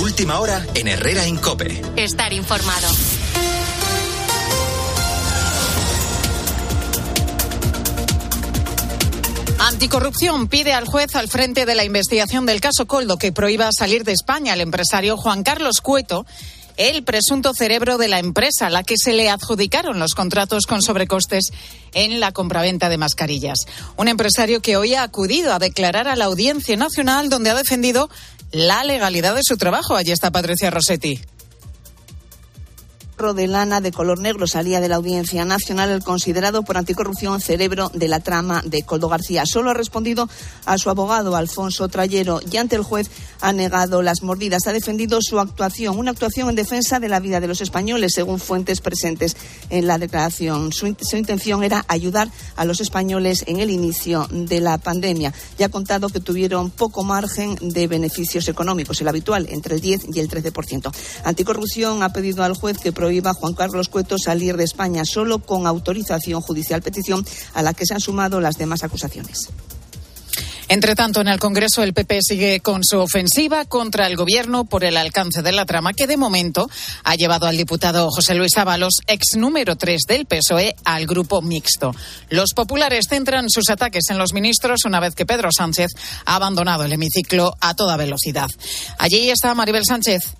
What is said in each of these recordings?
Última hora en Herrera Incope. Estar informado. Anticorrupción pide al juez al frente de la investigación del caso Coldo que prohíba salir de España al empresario Juan Carlos Cueto el presunto cerebro de la empresa a la que se le adjudicaron los contratos con sobrecostes en la compraventa de mascarillas. Un empresario que hoy ha acudido a declarar a la Audiencia Nacional donde ha defendido la legalidad de su trabajo. Allí está Patricia Rossetti de lana de color negro salía de la Audiencia Nacional el considerado por anticorrupción cerebro de la trama de Coldo García. Solo ha respondido a su abogado Alfonso Trayero y ante el juez ha negado las mordidas. Ha defendido su actuación, una actuación en defensa de la vida de los españoles, según fuentes presentes en la declaración. Su, su intención era ayudar a los españoles en el inicio de la pandemia. Ya ha contado que tuvieron poco margen de beneficios económicos, el habitual entre el 10 y el 13%. Anticorrupción ha pedido al juez que prohíba a Juan Carlos Cueto salir de España solo con autorización judicial, petición a la que se han sumado las demás acusaciones. Entre tanto, en el Congreso el PP sigue con su ofensiva contra el Gobierno por el alcance de la trama que de momento ha llevado al diputado José Luis Ábalos, ex número 3 del PSOE, al grupo mixto. Los populares centran sus ataques en los ministros una vez que Pedro Sánchez ha abandonado el hemiciclo a toda velocidad. Allí está Maribel Sánchez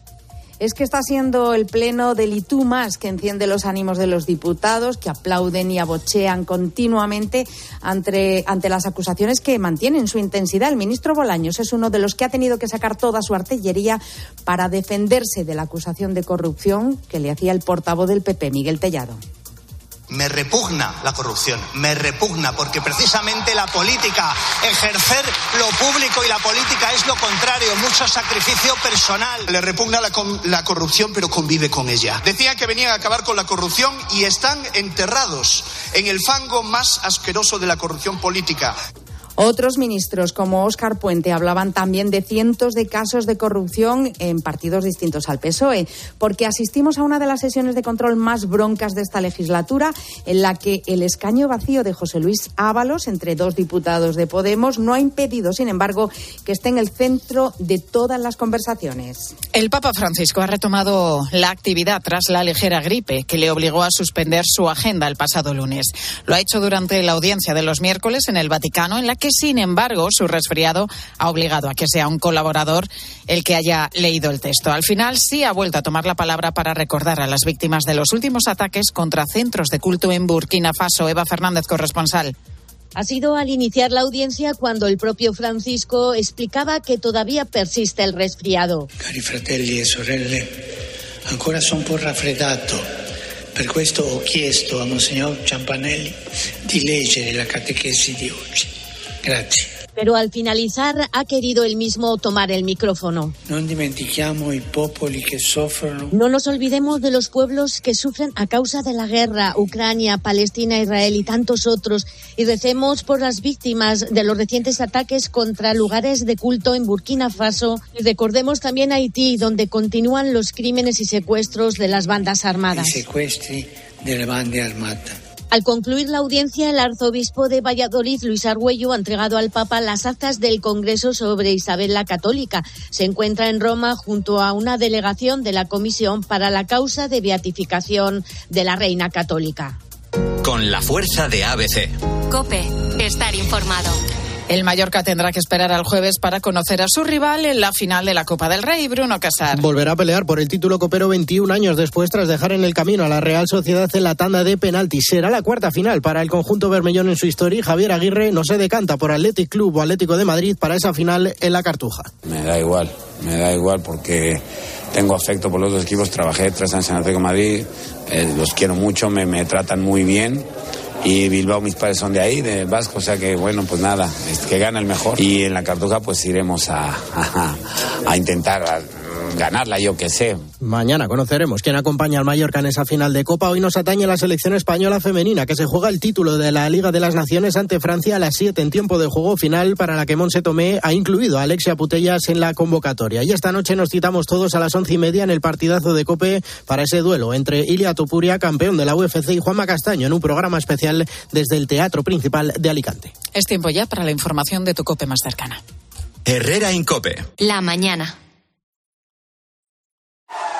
es que está siendo el pleno del tú más que enciende los ánimos de los diputados, que aplauden y abochean continuamente ante, ante las acusaciones que mantienen su intensidad. El ministro Bolaños es uno de los que ha tenido que sacar toda su artillería para defenderse de la acusación de corrupción que le hacía el portavoz del PP, Miguel Tellado. Me repugna la corrupción, me repugna porque precisamente la política, ejercer lo público y la política es lo contrario, mucho sacrificio personal. Le repugna la, corrupción pero convive con ella. Decían que venían a acabar con la corrupción y están enterrados en el fango más asqueroso de la corrupción política. Otros ministros, como Óscar Puente, hablaban también de cientos de casos de corrupción en partidos distintos al PSOE, porque asistimos a una de las sesiones de control más broncas de esta legislatura, en la que el escaño vacío de José Luis Ábalos, entre dos diputados de Podemos, no ha impedido, sin embargo, que esté en el centro de todas las conversaciones. El Papa Francisco ha retomado la actividad tras la ligera gripe que le obligó a suspender su agenda el pasado lunes. Lo ha hecho durante la audiencia de los miércoles en el Vaticano, en la que sin embargo, su resfriado ha obligado a que sea un colaborador el que haya leído el texto. Al final, sí ha vuelto a tomar la palabra para recordar a las víctimas de los últimos ataques contra centros de culto en Burkina Faso. Eva Fernández, corresponsal. Ha sido al iniciar la audiencia cuando el propio Francisco explicaba que todavía persiste el resfriado. Cari fratelli e sorelle, ancora sono un po' raffreddato. Per questo ho chiesto a Monsignor Ciampanelli di leggere la catechesi di oggi. Grazie. Pero al finalizar ha querido él mismo tomar el micrófono. No nos olvidemos de los pueblos que sufren a causa de la guerra, Ucrania, Palestina, Israel y tantos otros, y recemos por las víctimas de los recientes ataques contra lugares de culto en Burkina Faso. Y recordemos también Haití, donde continúan los crímenes y secuestros de las bandas armadas. I sequestri delle bande armate. Al concluir la audiencia, el arzobispo de Valladolid, Luis Argüello, ha entregado al Papa las actas del Congreso sobre Isabel la Católica. Se encuentra en Roma junto a una delegación de la Comisión para la causa de beatificación de la Reina Católica. Con la fuerza de ABC. Cope, estar informado. El Mallorca tendrá que esperar al jueves para conocer a su rival en la final de la Copa del Rey, Bruno Casar. Volverá a pelear por el título copero 21 años después tras dejar en el camino a la Real Sociedad en la tanda de penaltis. Será la cuarta final para el conjunto bermellón en su historia. Javier Aguirre no se decanta por Athletic Club o Atlético de Madrid para esa final en la Cartuja. Me da igual, me da igual porque tengo afecto por los dos equipos. Trabajé tres años en Atlético de Madrid, eh, los quiero mucho, me, me tratan muy bien y Bilbao mis padres son de ahí, de Vasco, o sea que bueno, pues nada, que gana el mejor. Y en la Cartuja pues iremos a, a, intentar ganarla, yo que sé. Mañana conoceremos quién acompaña al Mallorca en esa final de Copa. Hoy nos atañe la selección española femenina que se juega el título de la Liga de las Naciones ante Francia a las 7 en tiempo de juego final para la que Monse Tomé ha incluido a Alexia Putellas en la convocatoria. Y esta noche nos citamos todos a las once y media en el partidazo de Cope para ese duelo entre Ilia Topuria, campeón de la UFC, y Juanma Castaño en un programa especial desde el Teatro Principal de Alicante. Es tiempo ya para la información de tu Cope más cercana. Herrera Incope. La mañana.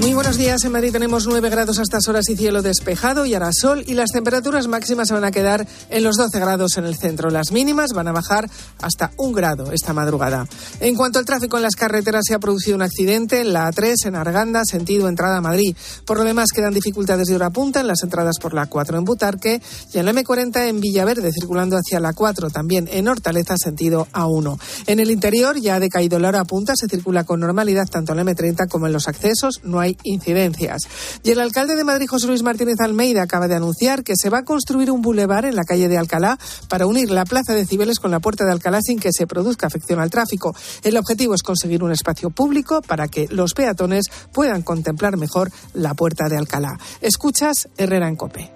Muy buenos días. En Madrid tenemos 9 grados a estas horas y cielo despejado y hará sol y las temperaturas máximas se van a quedar en los 12 grados en el centro. Las mínimas van a bajar hasta un grado esta madrugada. En cuanto al tráfico en las carreteras, se ha producido un accidente en la A3 en Arganda, sentido entrada a Madrid. Por lo demás, quedan dificultades de hora punta en las entradas por la 4 en Butarque y en la M40 en Villaverde, circulando hacia la 4, también en Hortaleza, sentido A1. En el interior ya ha decaído la hora punta, se circula con normalidad tanto en la M30 como en los accesos. No hay incidencias. Y el alcalde de Madrid, José Luis Martínez Almeida, acaba de anunciar que se va a construir un bulevar en la calle de Alcalá para unir la plaza de Cibeles con la puerta de Alcalá sin que se produzca afección al tráfico. El objetivo es conseguir un espacio público para que los peatones puedan contemplar mejor la puerta de Alcalá. Escuchas Herrera en Cope.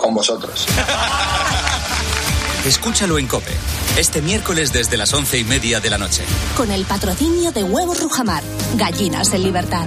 Con vosotros. Escúchalo en Cope, este miércoles desde las once y media de la noche. Con el patrocinio de Huevos Rujamar, gallinas en libertad.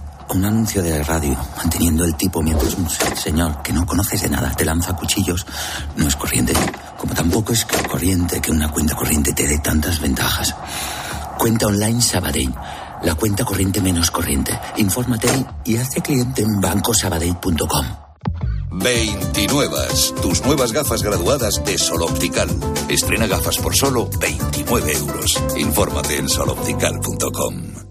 un anuncio de radio, manteniendo el tipo mientras un señor que no conoces de nada te lanza cuchillos, no es corriente. Como tampoco es corriente que una cuenta corriente te dé tantas ventajas. Cuenta online Sabadell. La cuenta corriente menos corriente. Infórmate y hazte cliente en bancosabadell.com. 29. Tus nuevas gafas graduadas de Sol Optical. Estrena gafas por solo 29 euros. Infórmate en soloptical.com.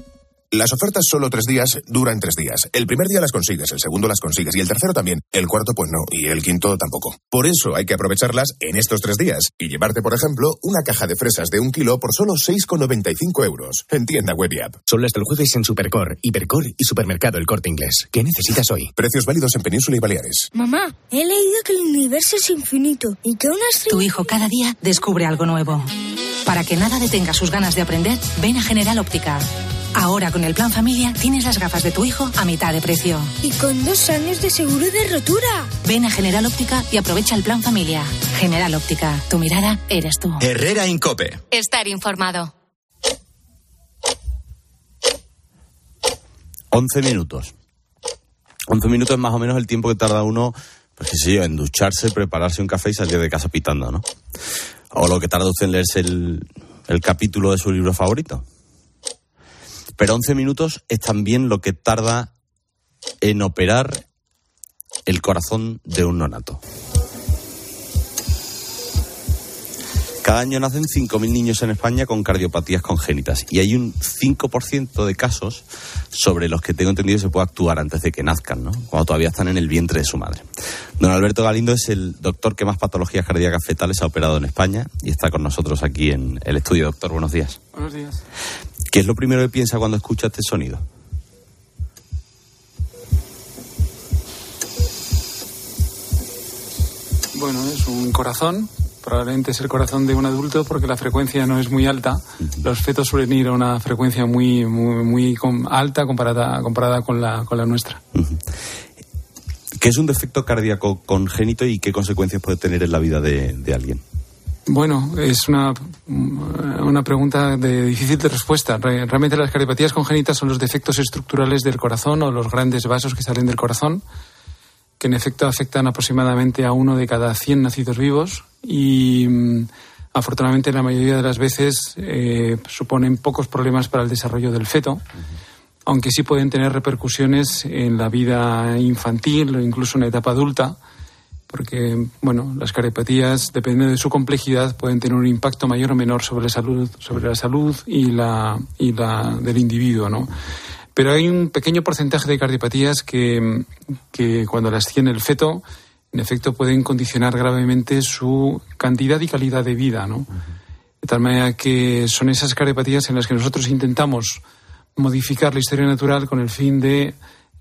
Las ofertas solo tres días duran tres días. El primer día las consigues, el segundo las consigues y el tercero también. El cuarto pues no y el quinto tampoco. Por eso hay que aprovecharlas en estos tres días y llevarte, por ejemplo, una caja de fresas de un kilo por solo 6,95 euros. En tienda web y app. Solo hasta el jueves en Supercor, Hipercor y Supermercado El Corte Inglés. ¿Qué necesitas hoy? Precios válidos en Península y Baleares. Mamá, he leído que el universo es infinito y que una estrella... Tu hijo cada día descubre algo nuevo. Para que nada detenga sus ganas de aprender, ven a General Óptica. Ahora con el plan familia tienes las gafas de tu hijo a mitad de precio. Y con dos años de seguro de rotura. Ven a General Óptica y aprovecha el plan familia. General Óptica, tu mirada eres tú. Herrera Incope. Estar informado. 11 minutos. 11 minutos es más o menos el tiempo que tarda uno, pues qué sé yo, en ducharse, prepararse un café y salir de casa pitando, ¿no? O lo que tarda usted en leerse el, el capítulo de su libro favorito. Pero 11 minutos es también lo que tarda en operar el corazón de un nonato. Cada año nacen 5.000 niños en España con cardiopatías congénitas y hay un 5% de casos sobre los que tengo entendido se puede actuar antes de que nazcan, ¿no? cuando todavía están en el vientre de su madre. Don Alberto Galindo es el doctor que más patologías cardíacas fetales ha operado en España y está con nosotros aquí en el estudio. Doctor, buenos días. Buenos días. ¿Qué es lo primero que piensa cuando escucha este sonido? Bueno, es un corazón probablemente es el corazón de un adulto porque la frecuencia no es muy alta. Los fetos suelen ir a una frecuencia muy, muy, muy alta comparada, comparada con, la, con la nuestra. ¿Qué es un defecto cardíaco congénito y qué consecuencias puede tener en la vida de, de alguien? Bueno, es una, una pregunta de difícil de respuesta. Realmente las cardiopatías congénitas son los defectos estructurales del corazón o los grandes vasos que salen del corazón que en efecto afectan aproximadamente a uno de cada 100 nacidos vivos y mm, afortunadamente la mayoría de las veces eh, suponen pocos problemas para el desarrollo del feto, aunque sí pueden tener repercusiones en la vida infantil o incluso en la etapa adulta, porque bueno, las cardiopatías, dependiendo de su complejidad, pueden tener un impacto mayor o menor sobre la salud, sobre la salud y la, y la del individuo, ¿no? Pero hay un pequeño porcentaje de cardiopatías que, cuando las tiene el feto, en efecto pueden condicionar gravemente su cantidad y calidad de vida, ¿no? De tal manera que son esas cardiopatías en las que nosotros intentamos modificar la historia natural con el fin de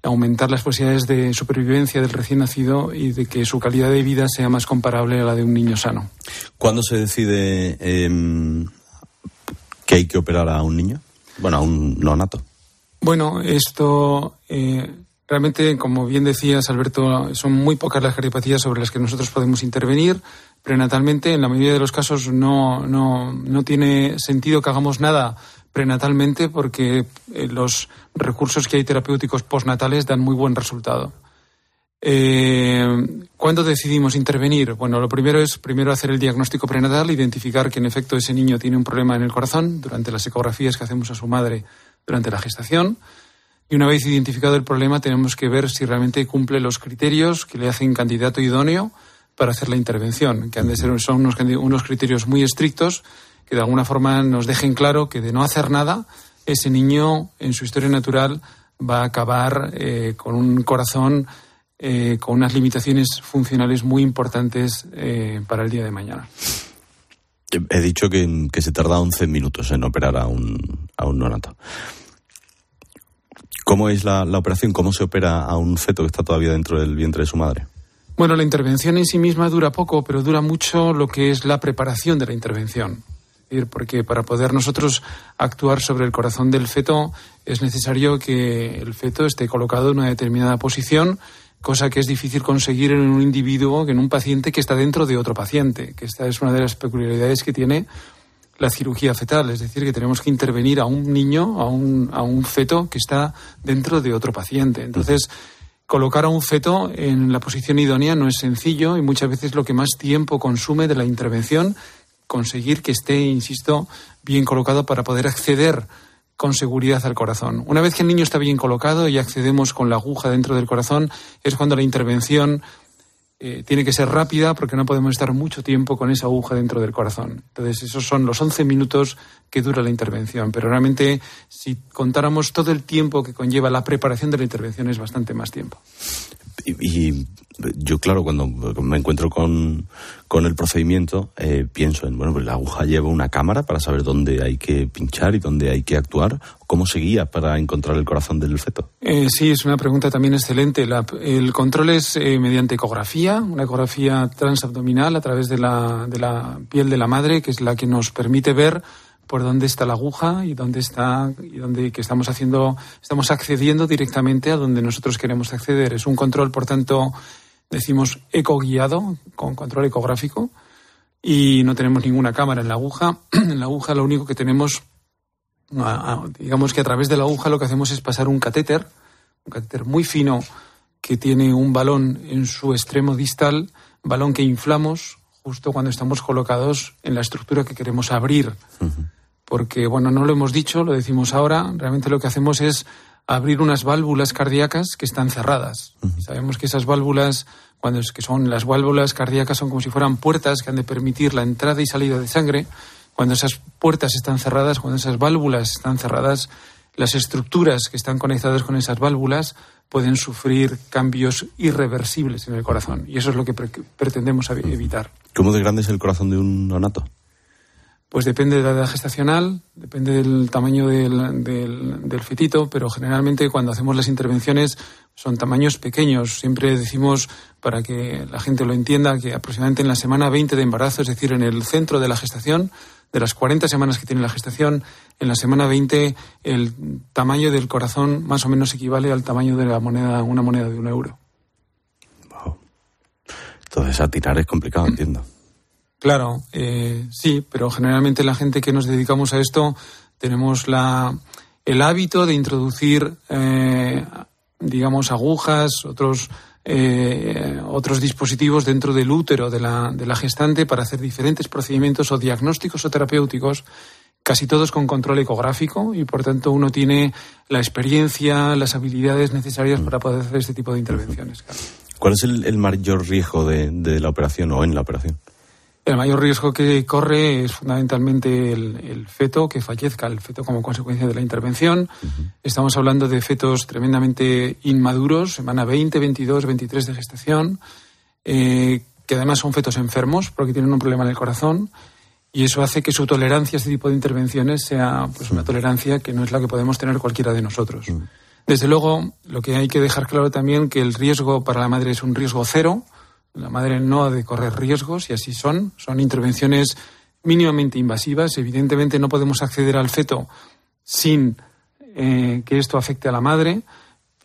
aumentar las posibilidades de supervivencia del recién nacido y de que su calidad de vida sea más comparable a la de un niño sano. ¿Cuándo se decide em, que hay que operar a un niño? Bueno, a un nonato. Bueno, esto eh, realmente, como bien decías, Alberto, son muy pocas las cardiopatías sobre las que nosotros podemos intervenir prenatalmente. En la mayoría de los casos no, no, no tiene sentido que hagamos nada prenatalmente porque eh, los recursos que hay terapéuticos postnatales dan muy buen resultado. Eh, ¿Cuándo decidimos intervenir? Bueno, lo primero es primero hacer el diagnóstico prenatal, identificar que en efecto ese niño tiene un problema en el corazón durante las ecografías que hacemos a su madre durante la gestación. Y una vez identificado el problema, tenemos que ver si realmente cumple los criterios que le hacen candidato idóneo para hacer la intervención, que han de ser son unos, unos criterios muy estrictos que de alguna forma nos dejen claro que de no hacer nada, ese niño en su historia natural va a acabar eh, con un corazón eh, con unas limitaciones funcionales muy importantes eh, para el día de mañana. He dicho que, se tarda 11 minutos en operar a un, a un neonato. ¿Cómo es la, operación? ¿Cómo se opera a un feto que está todavía dentro del vientre de su madre? Bueno, la intervención en sí misma dura poco, pero dura mucho lo que es la preparación de la intervención. Porque para poder nosotros actuar sobre el corazón del feto es necesario que el feto esté colocado en una determinada posición cosa que es difícil conseguir en un individuo, en un paciente que está dentro de otro paciente, que esta es una de las peculiaridades que tiene la cirugía fetal, es decir, que tenemos que intervenir a un niño, a un, a un feto que está dentro de otro paciente. Entonces, colocar a un feto en la posición idónea no es sencillo y muchas veces lo que más tiempo consume de la intervención, conseguir que esté, insisto, bien colocado para poder acceder con seguridad al corazón. Una vez que el niño está bien colocado y accedemos con la aguja dentro del corazón, es cuando la intervención eh, tiene que ser rápida porque no podemos estar mucho tiempo con esa aguja dentro del corazón. Entonces, esos son los 11 minutos que dura la intervención. Pero realmente, si contáramos todo el tiempo que conlleva la preparación de la intervención, es bastante más tiempo. Y, yo, claro, cuando me encuentro con, el procedimiento, eh, pienso en, bueno, pues la aguja lleva una cámara para saber dónde hay que pinchar y dónde hay que actuar. ¿Cómo se guía para encontrar el corazón del feto? Eh, sí, es una pregunta también excelente. el control es eh, mediante ecografía, una ecografía transabdominal a través de la, de la piel de la madre, que es la que nos permite ver por dónde está la aguja y dónde está y dónde que estamos haciendo estamos accediendo directamente a donde nosotros queremos acceder. Es un control por tanto decimos eco guiado con control ecográfico y no tenemos ninguna cámara en la aguja. En la aguja lo único que tenemos digamos que a través de la aguja lo que hacemos es pasar un catéter un catéter muy fino que tiene un balón en su extremo distal balón que inflamos justo cuando estamos colocados en la estructura que queremos abrir. Porque, bueno, no lo hemos dicho, lo decimos ahora, realmente lo que hacemos es abrir unas válvulas cardíacas que están cerradas. Sabemos que esas válvulas, cuando es que son las válvulas cardíacas, son como si fueran puertas que han de permitir la entrada y salida de sangre. Cuando esas puertas están cerradas, cuando esas válvulas están cerradas, las estructuras que están conectadas con esas válvulas pueden sufrir cambios irreversibles en el corazón. Y eso es lo que pretendemos evitar. ¿Cómo de grande es el corazón de un neonato? Pues depende de la edad gestacional, depende del tamaño del, del, fetito, pero generalmente cuando hacemos las intervenciones son tamaños pequeños. Siempre decimos, para que la gente lo entienda, que aproximadamente en la semana 20 de embarazo, es decir, en el centro de la gestación, de las 40 semanas que tiene la gestación, en la semana 20 el tamaño del corazón más o menos equivale al tamaño de la moneda, una moneda de un euro. Wow. Entonces, tirar es complicado, entiendo. Claro, eh, sí, pero generalmente la gente que nos dedicamos a esto tenemos la, el hábito de introducir, eh, digamos, agujas, otros, eh, otros dispositivos dentro del útero de la, de la gestante para hacer diferentes procedimientos o diagnósticos o terapéuticos casi todos con control ecográfico y por tanto uno tiene la experiencia, las habilidades necesarias para poder hacer este tipo de intervenciones. ¿Cuál es el, mayor riesgo de, la operación o en la operación? El mayor riesgo que corre es fundamentalmente el, feto que fallezca, el feto como consecuencia de la intervención. Estamos hablando de fetos tremendamente inmaduros, semana 20, 22, 23 de gestación, eh, que además son fetos enfermos porque tienen un problema en el corazón y eso hace que su tolerancia a este tipo de intervenciones sea pues, una tolerancia que no es la que podemos tener cualquiera de nosotros. Desde luego, lo que hay que dejar claro también que el riesgo para la madre es un riesgo cero la madre no ha de correr riesgos y así son. Son intervenciones mínimamente invasivas. Evidentemente no podemos acceder al feto sin eh, que esto afecte a la madre,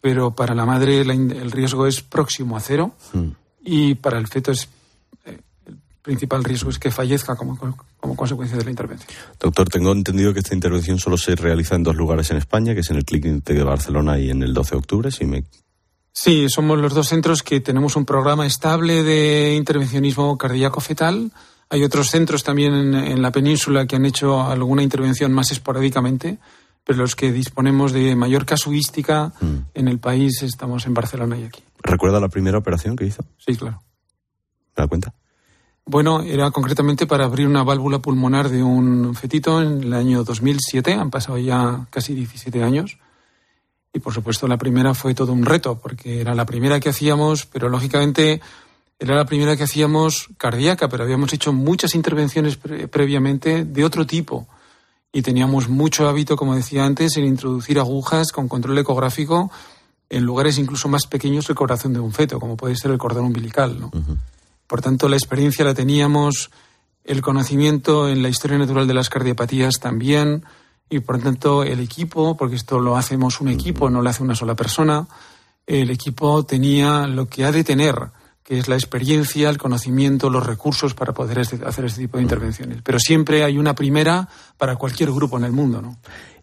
pero para la madre el riesgo es próximo a cero mm. y para el feto es eh, el principal riesgo es que fallezca como, como consecuencia de la intervención. Doctor, tengo entendido que esta intervención solo se realiza en dos lugares en España, que es en el Clínic de Barcelona y en el 12 de octubre, si me Sí, somos los dos centros que tenemos un programa estable de intervencionismo cardíaco fetal. Hay otros centros también en, la península que han hecho alguna intervención más esporádicamente, pero los que disponemos de mayor casuística mm. en el país estamos en Barcelona y aquí. ¿Recuerda la primera operación que hizo? Sí, claro. ¿Me da cuenta? Bueno, era concretamente para abrir una válvula pulmonar de un fetito en el año 2007. Han pasado ya casi 17 años. Y por supuesto la primera fue todo un reto, porque era la primera que hacíamos, pero lógicamente era la primera que hacíamos cardíaca, pero habíamos hecho muchas intervenciones previamente de otro tipo. Y teníamos mucho hábito, como decía antes, en introducir agujas con control ecográfico en lugares incluso más pequeños del corazón de un feto, como puede ser el cordón umbilical. ¿no? Por tanto, la experiencia la teníamos, el conocimiento en la historia natural de las cardiopatías también, y por lo tanto el equipo, porque esto lo hacemos un equipo, no lo hace una sola persona, el equipo tenía lo que ha de tener, que es la experiencia, el conocimiento, los recursos para poder este, hacer este tipo de intervenciones. Pero siempre hay una primera para cualquier grupo en el mundo, ¿no?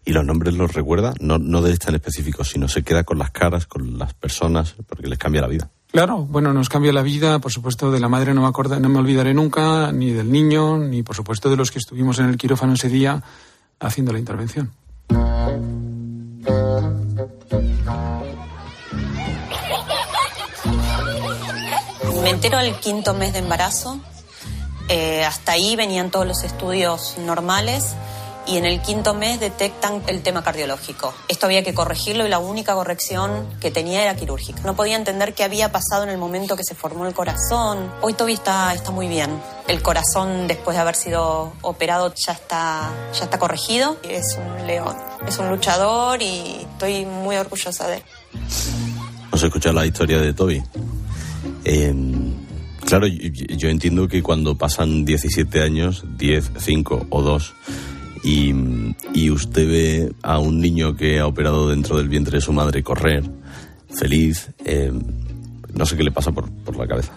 ¿Y los nombres los recuerda? No, no de este en específico, sino se queda con las caras, con las personas, porque les cambia la vida. Claro, bueno, nos cambia la vida, por supuesto, de la madre no me, no me olvidaré nunca, ni del niño, ni por supuesto de los que estuvimos en el quirófano ese día, haciendo la intervención. Me entero al quinto mes de embarazo. Eh, hasta ahí venían todos los estudios normales y en el quinto mes detectan el tema cardiológico. Esto había que corregirlo y la única corrección que tenía era quirúrgica. No podía entender qué había pasado en el momento que se formó el corazón. Hoy Toby está, está muy bien. El corazón, después de haber sido operado, ya está, ya está corregido. Es un león, es un luchador y estoy muy orgullosa de él. Vamos a escuchar la historia de Toby. Em, claro, yo, yo entiendo que cuando pasan 17 años, 10, 5 o 2, y, usted ve a un niño que ha operado dentro del vientre de su madre correr, feliz, eh, no sé qué le pasa por, por la cabeza.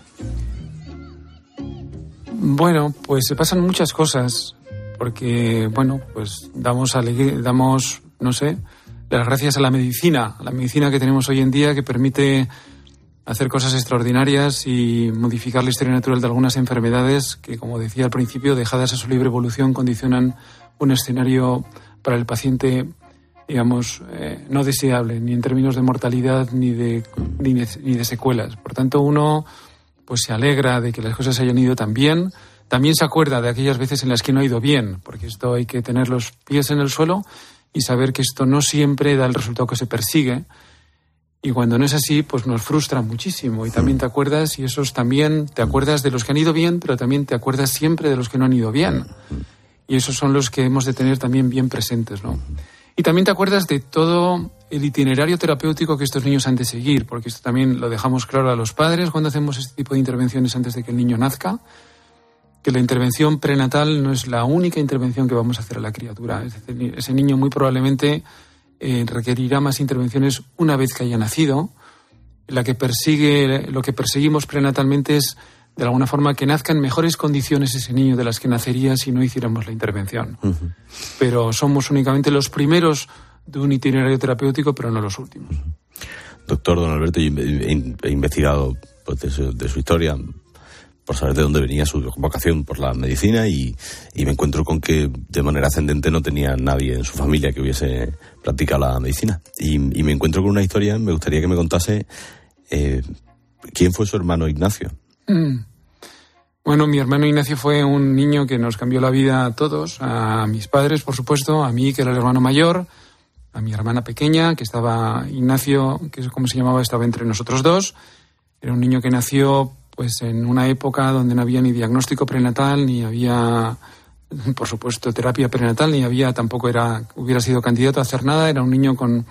Bueno, pues se pasan muchas cosas, porque, bueno, pues damos, damos, no sé, las gracias a la medicina, a la medicina que tenemos hoy en día que permite hacer cosas extraordinarias y modificar la historia natural de algunas enfermedades que, como decía al principio, dejadas a su libre evolución, condicionan un escenario para el paciente, digamos, eh, no deseable, ni en términos de mortalidad ni de, ni de, secuelas. Por tanto, uno pues se alegra de que las cosas hayan ido tan bien. También se acuerda de aquellas veces en las que no ha ido bien, porque esto hay que tener los pies en el suelo y saber que esto no siempre da el resultado que se persigue y cuando no es así, pues nos frustra muchísimo. Y también te acuerdas, y esos también, te acuerdas de los que han ido bien, pero también te acuerdas siempre de los que no han ido bien. Y esos son los que hemos de tener también bien presentes, ¿no? Y también te acuerdas de todo el itinerario terapéutico que estos niños han de seguir, porque esto también lo dejamos claro a los padres cuando hacemos este tipo de intervenciones antes de que el niño nazca, que la intervención prenatal no es la única intervención que vamos a hacer a la criatura. Es decir, ese niño muy probablemente eh, requerirá más intervenciones una vez que haya nacido. La que persigue, lo que perseguimos prenatalmente es, de alguna forma, que nazca en mejores condiciones ese niño de las que nacería si no hiciéramos la intervención. Pero somos únicamente los primeros de un itinerario terapéutico, pero no los últimos. Doctor Don Alberto, he, investigado pues, de su historia por saber de dónde venía su vocación por la medicina y, me encuentro con que de manera ascendente no tenía nadie en su familia que hubiese practicado la medicina. Y, me encuentro con una historia, me gustaría que me contase eh, quién fue su hermano Ignacio. Mm. Bueno, mi hermano Ignacio fue un niño que nos cambió la vida a todos, a mis padres, por supuesto, a mí, que era el hermano mayor, a mi hermana pequeña, que estaba Ignacio, que es como se llamaba, estaba entre nosotros dos. Era un niño que nació pues en una época donde no había ni diagnóstico prenatal, ni había, por supuesto, terapia prenatal, ni había, tampoco era, hubiera sido candidato a hacer nada, era un niño con,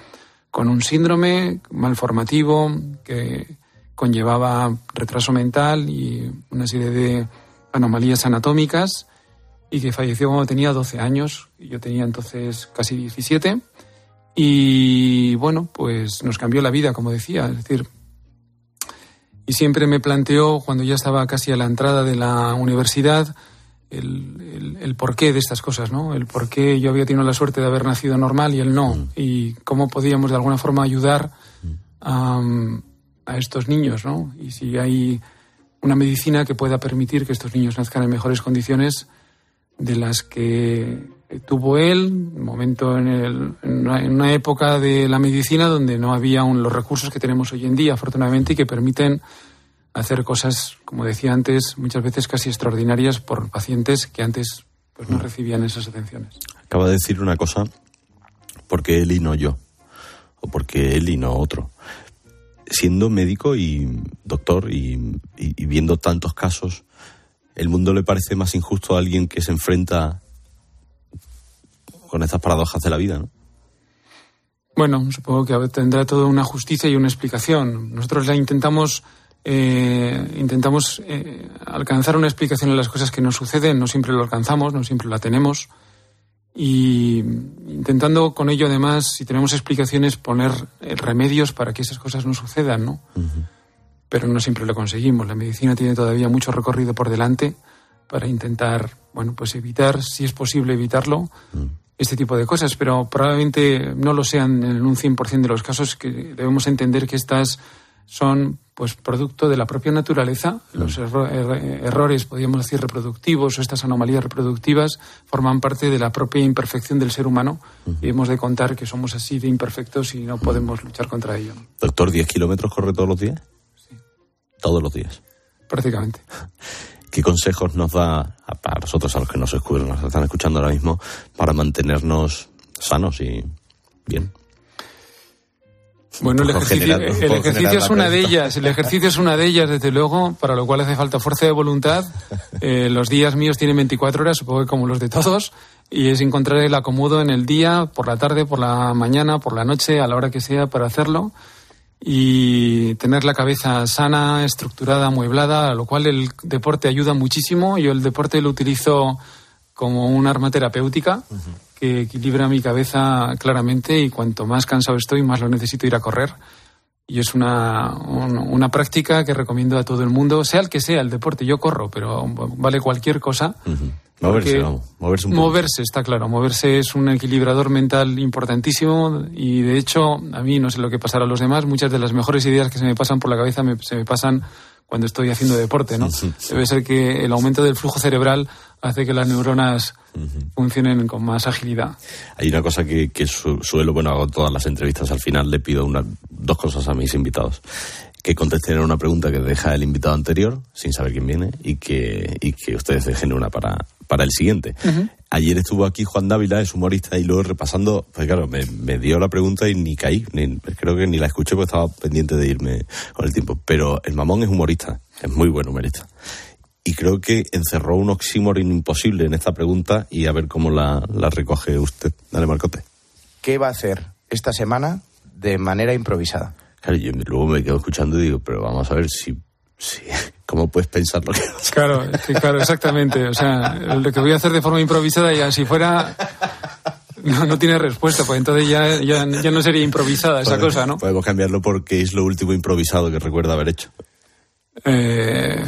con un síndrome malformativo que conllevaba retraso mental y una serie de anomalías anatómicas y que falleció cuando tenía 12 años y yo tenía entonces casi 17 y bueno, pues nos cambió la vida, como decía, es decir, y siempre me planteó, cuando ya estaba casi a la entrada de la universidad, el, el, porqué de estas cosas, ¿no? El por qué yo había tenido la suerte de haber nacido normal y él no. Mm. Y cómo podíamos de alguna forma ayudar a, a, estos niños, ¿no? Y si hay una medicina que pueda permitir que estos niños nazcan en mejores condiciones de las que tuvo él, momento en, el, en, una, época de la medicina donde no había aún los recursos que tenemos hoy en día, afortunadamente, y que permiten hacer cosas, como decía antes, muchas veces casi extraordinarias por pacientes que antes pues, no mm. recibían esas atenciones. Acaba de decir una cosa, porque él y no yo, o porque él y no otro. Siendo médico y doctor y, viendo tantos casos, ¿el mundo le parece más injusto a alguien que se enfrenta con estas paradojas de la vida, ¿no? Bueno, supongo que tendrá toda una justicia y una explicación. Nosotros la intentamos eh, intentamos eh, alcanzar una explicación a las cosas que nos suceden. No siempre lo alcanzamos, no siempre la tenemos. Y intentando con ello, además, si tenemos explicaciones, poner eh, remedios para que esas cosas no sucedan, ¿no? Pero no siempre lo conseguimos. La medicina tiene todavía mucho recorrido por delante para intentar, bueno, pues evitar, si es posible evitarlo, este tipo de cosas, pero probablemente no lo sean en un 100% de los casos, que debemos entender que estas son pues producto de la propia naturaleza. Los errores, podríamos decir, reproductivos o estas anomalías reproductivas forman parte de la propia imperfección del ser humano y hemos de contar que somos así de imperfectos y no podemos luchar contra ello. Doctor, ¿10 kilómetros corre todos los días? Sí. Todos los días. Prácticamente. ¿Qué consejos nos da para nosotros, a los que nos, escuchan, nos están escuchando ahora mismo, para mantenernos sanos y bien? Bueno, el ejercicio, el ejercicio es una de ellas, el ejercicio es una de ellas, desde luego, para lo cual hace falta fuerza de voluntad. Eh, los días míos tienen 24 horas, supongo que como los de todos, y es encontrar el acomodo en el día, por la tarde, por la mañana, por la noche, a la hora que sea para hacerlo y tener la cabeza sana, estructurada, amueblada, a lo cual el deporte ayuda muchísimo. Yo el deporte lo utilizo como un arma terapéutica que equilibra mi cabeza claramente y cuanto más cansado estoy, más lo necesito ir a correr y es una, una práctica que recomiendo a todo el mundo, sea el que sea el deporte. Yo corro, pero vale cualquier cosa. Moverse, vamos, moverse un poco. Moverse, está claro. Moverse es un equilibrador mental importantísimo y de hecho, a mí no sé lo que pasará a los demás, muchas de las mejores ideas que se me pasan por la cabeza se me pasan cuando estoy haciendo deporte, ¿no? Debe ser que el aumento del flujo cerebral hace que las neuronas funcionen con más agilidad. Hay una cosa que, suelo, bueno, hago todas las entrevistas al final, le pido una, dos cosas a mis invitados. Que contesten una pregunta que deja el invitado anterior, sin saber quién viene, y que, y que ustedes dejen una para, para el siguiente. Ayer estuvo aquí Juan Dávila, es humorista, y luego repasando, pues claro, me, dio la pregunta y ni caí, ni, creo que ni la escuché porque estaba pendiente de irme con el tiempo. Pero el mamón es humorista, es muy buen humorista y creo que encerró un oxímoron imposible en esta pregunta y a ver cómo la, recoge usted. Dale, Marcote. ¿Qué va a hacer esta semana de manera improvisada? Claro, yo luego me quedo escuchando y digo, pero vamos a ver si... si ¿Cómo puedes pensar lo que vas a Claro, claro, exactamente. O sea, lo que voy a hacer de forma improvisada ya si fuera... No, no tiene respuesta, pues entonces ya, ya, no sería improvisada esa cosa, ¿no? Podemos cambiarlo porque es lo último improvisado que recuerda haber hecho. Eh,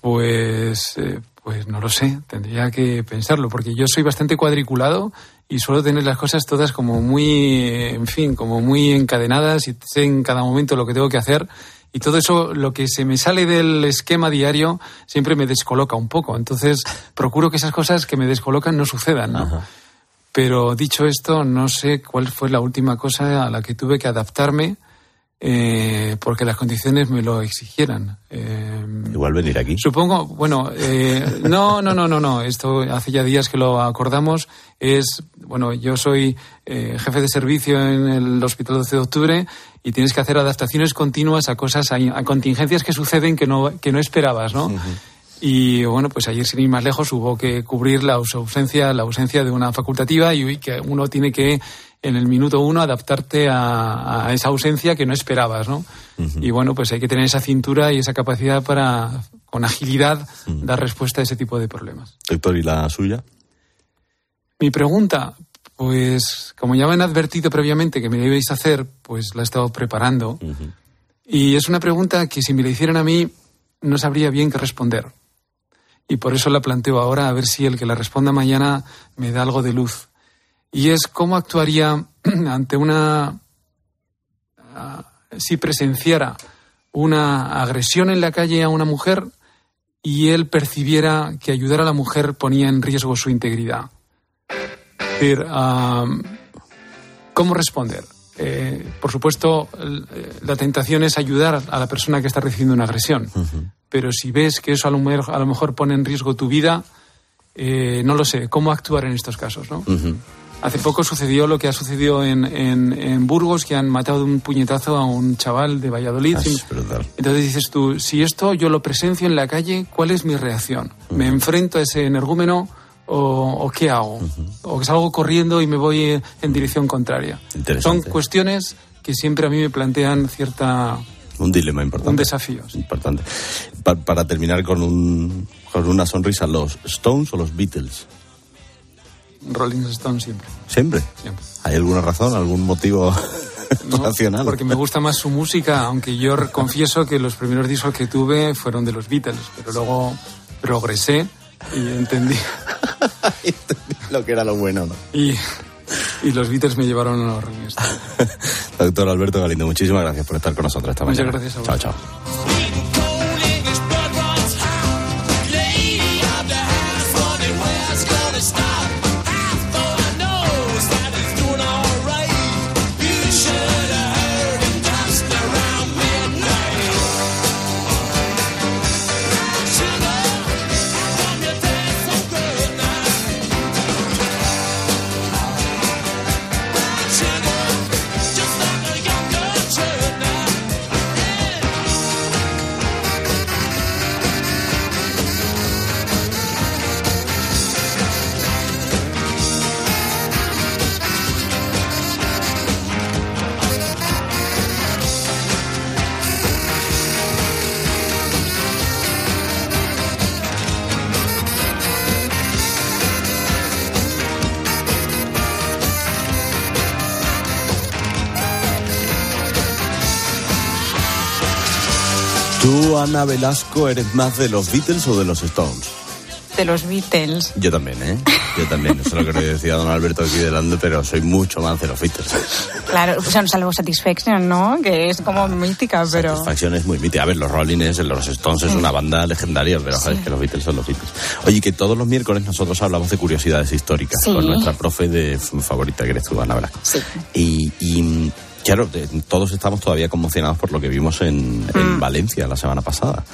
pues, eh, pues no lo sé, tendría que pensarlo, porque yo soy bastante cuadriculado y suelo tener las cosas todas como muy, en fin, como muy encadenadas y sé en cada momento lo que tengo que hacer. Y todo eso, lo que se me sale del esquema diario, siempre me descoloca un poco. Entonces, procuro que esas cosas que me descolocan no sucedan, ¿no? Pero dicho esto, no sé cuál fue la última cosa a la que tuve que adaptarme eh, porque las condiciones me lo exigieran. Eh, Igual venir aquí. Supongo, bueno, eh, no, no, no, no, no. Esto hace ya días que lo acordamos. Es, bueno, yo soy jefe de servicio en el Hospital 12 de Octubre y tienes que hacer adaptaciones continuas a cosas, a, contingencias que suceden que no, que no esperabas, ¿no? Y bueno, pues ayer sin ir más lejos hubo que cubrir la ausencia, la ausencia de una facultativa y que uno tiene que en el minuto uno adaptarte a, esa ausencia que no esperabas, ¿no? Y bueno, pues hay que tener esa cintura y esa capacidad para, con agilidad, dar respuesta a ese tipo de problemas. Doctor, ¿y la suya? Mi pregunta, pues como ya me han advertido previamente que me debéis hacer, pues la he estado preparando. Y es una pregunta que si me la hicieran a mí no sabría bien qué responder. Y por eso la planteo ahora, a ver si el que la responda mañana me da algo de luz y es cómo actuaría ante una, ah, si presenciara una agresión en la calle a una mujer y él percibiera que ayudar a la mujer ponía en riesgo su integridad. ¿Cómo responder? Eh, por supuesto, la tentación es ayudar a la persona que está recibiendo una agresión, pero si ves que eso a lo, mejor, a lo mejor pone en riesgo tu vida, eh, no lo sé, ¿cómo actuar en estos casos? ¿no? Hace poco sucedió lo que ha sucedido en, en, Burgos, que han matado de un puñetazo a un chaval de Valladolid. Ah, Entonces dices tú, si esto yo lo presencio en la calle, ¿cuál es mi reacción? ¿Me enfrento a ese energúmeno o, qué hago? ¿O que salgo corriendo y me voy en dirección contraria? Son cuestiones que siempre a mí me plantean cierta... Un dilema importante. Un desafío. Importante. para terminar con, un, con una sonrisa, ¿los Stones o los Beatles? Rolling Stone siempre. ¿Siempre? Siempre. ¿Hay alguna razón, algún motivo racional? Porque me gusta más su música, aunque yo confieso que los primeros discos que tuve fueron de los Beatles, pero luego progresé y entendí. lo que era lo bueno, ¿no? Y, y los Beatles me llevaron a los Rolling Stone. Doctor Alberto Galindo, muchísimas gracias por estar con nosotros esta mañana. Muchas gracias a vos. Chao, chao. Ana Velasco, eres más de los Beatles o de los Stones? de los Beatles. Yo también, ¿eh? Yo también. Eso es lo que le decía don Alberto aquí delante, pero soy mucho más de los Beatles. Claro, o sea, salvo Satisfaction, ¿no? Que es como mítica, pero... Satisfaction es muy mítica. A ver, los Rolling es, los Stones es una banda legendaria, pero sabes que los Beatles son los Beatles. Oye, que todos los miércoles nosotros hablamos de curiosidades históricas con nuestra profe de favorita, que eres tú, Ana Velasco. Sí. y claro, todos estamos todavía conmocionados por lo que vimos en, mm. Valencia la semana pasada,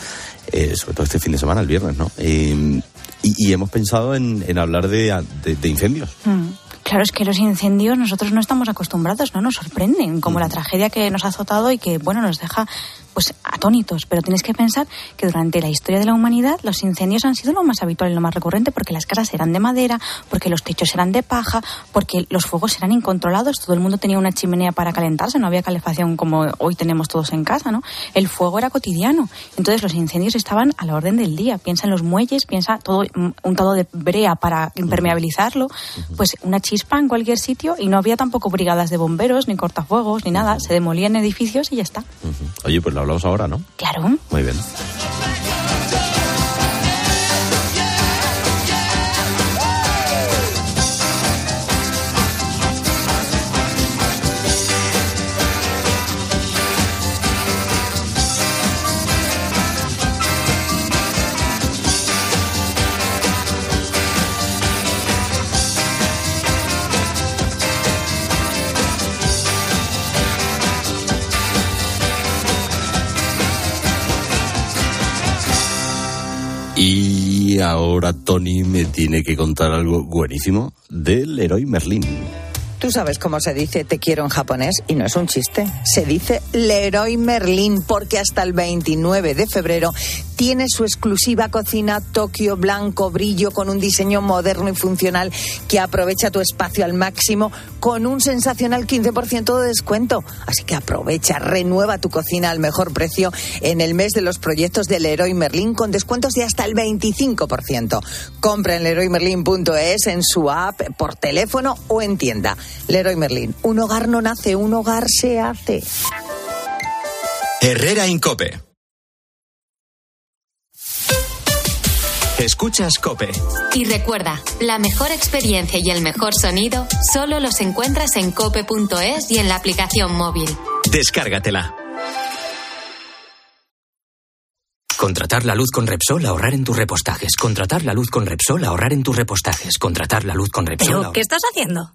eh, sobre todo este fin de semana, el viernes, ¿no? Eh, y, hemos pensado en, hablar de, incendios. Mm. Claro, es que los incendios nosotros no estamos acostumbrados, no nos sorprenden, como la tragedia que nos ha azotado y que, bueno, nos deja pues atónitos, pero tienes que pensar que durante la historia de la humanidad los incendios han sido lo más habitual y lo más recurrente porque las casas eran de madera, porque los techos eran de paja, porque los fuegos eran incontrolados, todo el mundo tenía una chimenea para calentarse, no había calefacción como hoy tenemos todos en casa, ¿no? El fuego era cotidiano, entonces los incendios estaban a la orden del día, piensa en los muelles, piensa todo untado de brea para impermeabilizarlo, pues una chispa en cualquier sitio y no había tampoco brigadas de bomberos, ni cortafuegos, ni nada, se demolían edificios y ya está. Oye, pues la hablamos ahora, ¿no? Claro. Muy bien. Y ahora Tony me tiene que contar algo buenísimo del héroe Merlín. Tú sabes cómo se dice te quiero en japonés y no es un chiste. Se dice Leroy Merlin porque hasta el 29 de febrero tiene su exclusiva cocina Tokio blanco brillo con un diseño moderno y funcional que aprovecha tu espacio al máximo con un sensacional 15% de descuento. Así que aprovecha, renueva tu cocina al mejor precio en el mes de los proyectos de Leroy Merlin con descuentos de hasta el 25%. Compra en leroymerlin.es en su app, por teléfono o en tienda. Leroy Merlin. Un hogar no nace, un hogar se hace. Herrera Incope. Escuchas Cope. Y recuerda, la mejor experiencia y el mejor sonido solo los encuentras en cope.es y en la aplicación móvil. Descárgatela. Contratar la luz con Repsol, ahorrar en tus repostajes. Contratar la luz con Repsol, ahorrar en tus repostajes. Contratar la luz con Repsol. ¿Pero qué estás haciendo?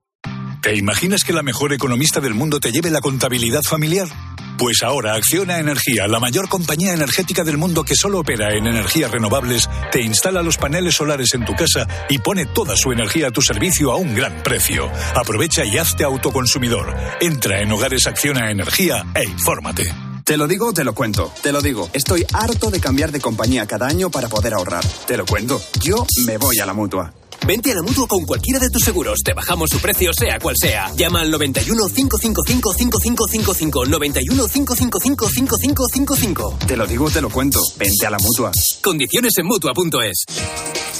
¿Te imaginas que la mejor economista del mundo te lleve la contabilidad familiar? Pues ahora Acciona Energía, la mayor compañía energética del mundo que solo opera en energías renovables, te instala los paneles solares en tu casa y pone toda su energía a tu servicio a un gran precio. Aprovecha y hazte autoconsumidor. Entra en Hogares Acciona Energía e infórmate. Te lo digo, te lo cuento. Te lo digo. Estoy harto de cambiar de compañía cada año para poder ahorrar. Te lo cuento. Yo me voy a la mutua. Vente a la mutua con cualquiera de tus seguros. Te bajamos su precio, sea cual sea. Llama al 91 555 5555. 91 555 5555. Te lo digo, te lo cuento. Vente a la mutua. Condiciones en mutua.es.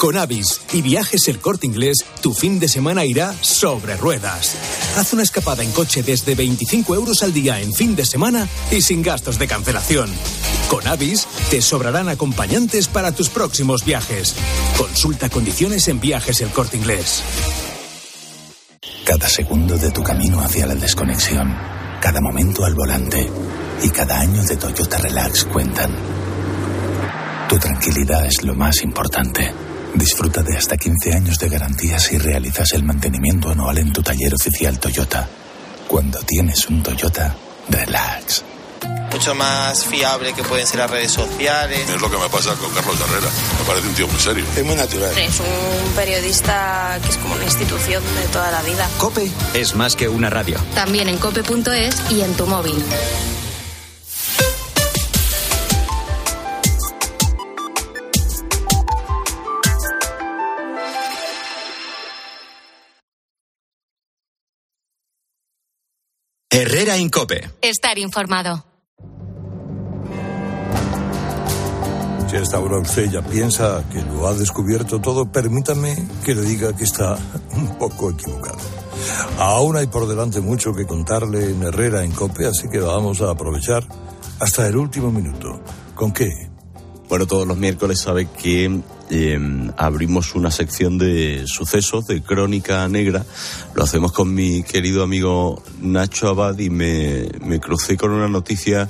Con Avis y viajes el corte inglés, tu fin de semana irá sobre ruedas. Haz una escapada en coche desde 25 euros al día en fin de semana y sin gastos de cancelación. Con Avis te sobrarán acompañantes para tus próximos viajes. Consulta condiciones en el corte inglés. Cada segundo de tu camino hacia la desconexión, cada momento al volante y cada año de Toyota Relax cuentan. Tu tranquilidad es lo más importante. Disfruta de hasta 15 años de garantía si realizas el mantenimiento anual en tu taller oficial Toyota. Cuando tienes un Toyota, relax. Mucho más fiable que pueden ser las redes sociales. Es lo que me pasa con Carlos Herrera. Me parece un tío muy serio. Es muy natural. Es un periodista que es como una institución de toda la vida. Cope es más que una radio. También en cope.es y en tu móvil. Herrera Incope. Estar informado. Si hasta ahora usted ya piensa que lo ha descubierto todo, permítame que le diga que está un poco equivocado. Aún hay por delante mucho que contarle en Herrera en Cope, así que vamos a aprovechar hasta el último minuto. ¿Con qué? Bueno, todos los miércoles sabe que eh, abrimos una sección de sucesos, de crónica negra. Lo hacemos con mi querido amigo Nacho Abad y me, me crucé con una noticia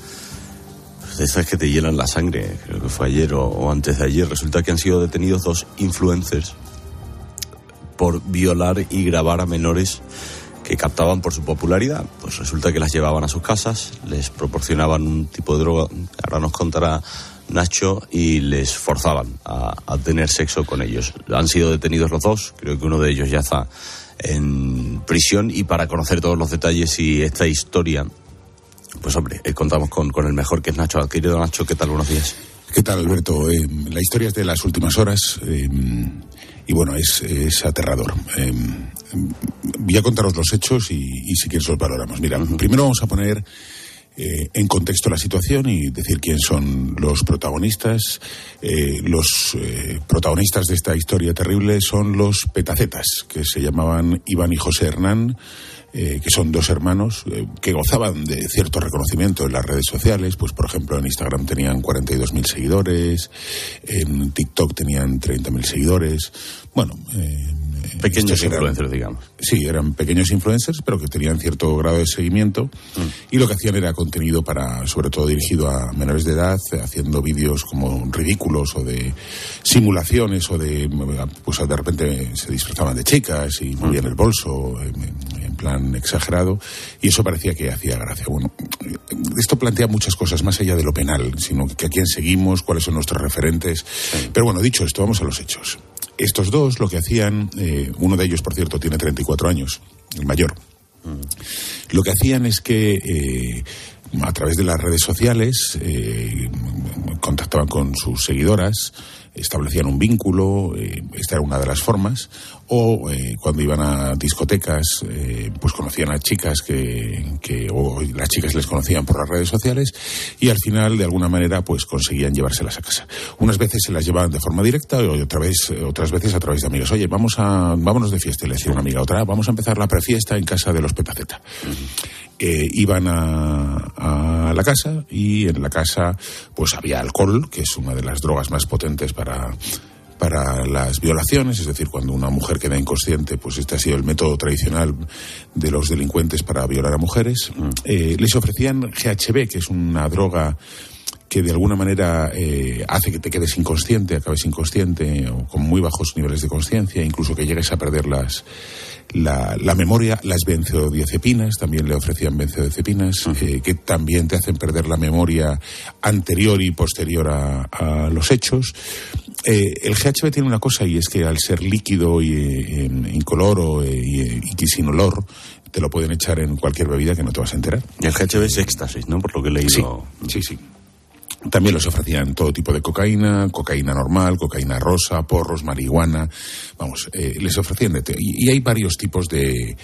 de esas que te hielan la sangre, creo que fue ayer o, antes de ayer. Resulta que han sido detenidos dos influencers por violar y grabar a menores que captaban por su popularidad. Pues resulta que las llevaban a sus casas, les proporcionaban un tipo de droga, ahora nos contará Nacho, y les forzaban a, tener sexo con ellos. Han sido detenidos los dos, creo que uno de ellos ya está en prisión y para conocer todos los detalles y esta historia, pues hombre, eh, contamos con, con, el mejor que es Nacho. Querido Nacho, ¿qué tal? Buenos días. ¿Qué tal, Alberto? Eh, la historia es de las últimas horas eh, y bueno, es, es aterrador. voy a contaros los hechos y, y si quieres los valoramos. Mira, primero vamos a poner eh, en contexto la situación y decir quién son los protagonistas. Eh, los eh, protagonistas de esta historia terrible son los petacetas, que se llamaban Iván y José Hernán. Eh, que son dos hermanos eh, que gozaban de cierto reconocimiento en las redes sociales, pues por ejemplo en Instagram tenían 42.000 seguidores, en TikTok tenían 30.000 seguidores, bueno... pequeños influencers, digamos. Sí, eran pequeños influencers, pero que tenían cierto grado de seguimiento mm. y lo que hacían era contenido para, sobre todo dirigido a menores de edad, haciendo vídeos como ridículos o de simulaciones o de, pues de repente se disfrazaban de chicas y movían mm. el bolso en, en plan exagerado y eso parecía que hacía gracia. Bueno, esto plantea muchas cosas más allá de lo penal, sino que a quién seguimos, cuáles son nuestros referentes. Sí. Pero bueno, dicho esto, vamos a los hechos. Estos dos lo que hacían, eh, uno de ellos, por cierto, tiene 34 años, el mayor. Mm. Lo que hacían es que eh, a través de las redes sociales eh, contactaban con sus seguidoras, establecían un vínculo, eh, esta era una de las formas, o eh, cuando iban a discotecas, eh, pues conocían a chicas que, que, o las chicas les conocían por las redes sociales, y al final, de alguna manera, pues conseguían llevárselas a casa. Unas veces se las llevaban de forma directa, y otra vez, otras veces a través de amigas. Oye, vamos a, vámonos de fiesta, y le decía una amiga otra, vamos a empezar la prefiesta en casa de los Petaceta. Uh -huh. Eh, iban a, a, la casa y en la casa pues había alcohol, que es una de las drogas más potentes para, para las violaciones, es decir, cuando una mujer queda inconsciente, pues este ha sido el método tradicional de los delincuentes para violar a mujeres. Eh, les ofrecían GHB, que es una droga que de alguna manera eh, hace que te quedes inconsciente, acabes inconsciente o con muy bajos niveles de conciencia, incluso que llegues a perder las, la, la, memoria, las benzodiazepinas, también le ofrecían benzodiazepinas, uh -huh. eh, que también te hacen perder la memoria anterior y posterior a, a los hechos. Eh, el GHB tiene una cosa y es que al ser líquido y eh, incoloro y, y sin olor, te lo pueden echar en cualquier bebida que no te vas a enterar. El GHB es éxtasis, ¿no? Por lo que he leído. Sí, sí, sí. También los ofrecían todo tipo de cocaína, cocaína normal, cocaína rosa, porros, marihuana. Vamos, eh, les ofrecían de y, y, hay varios tipos de,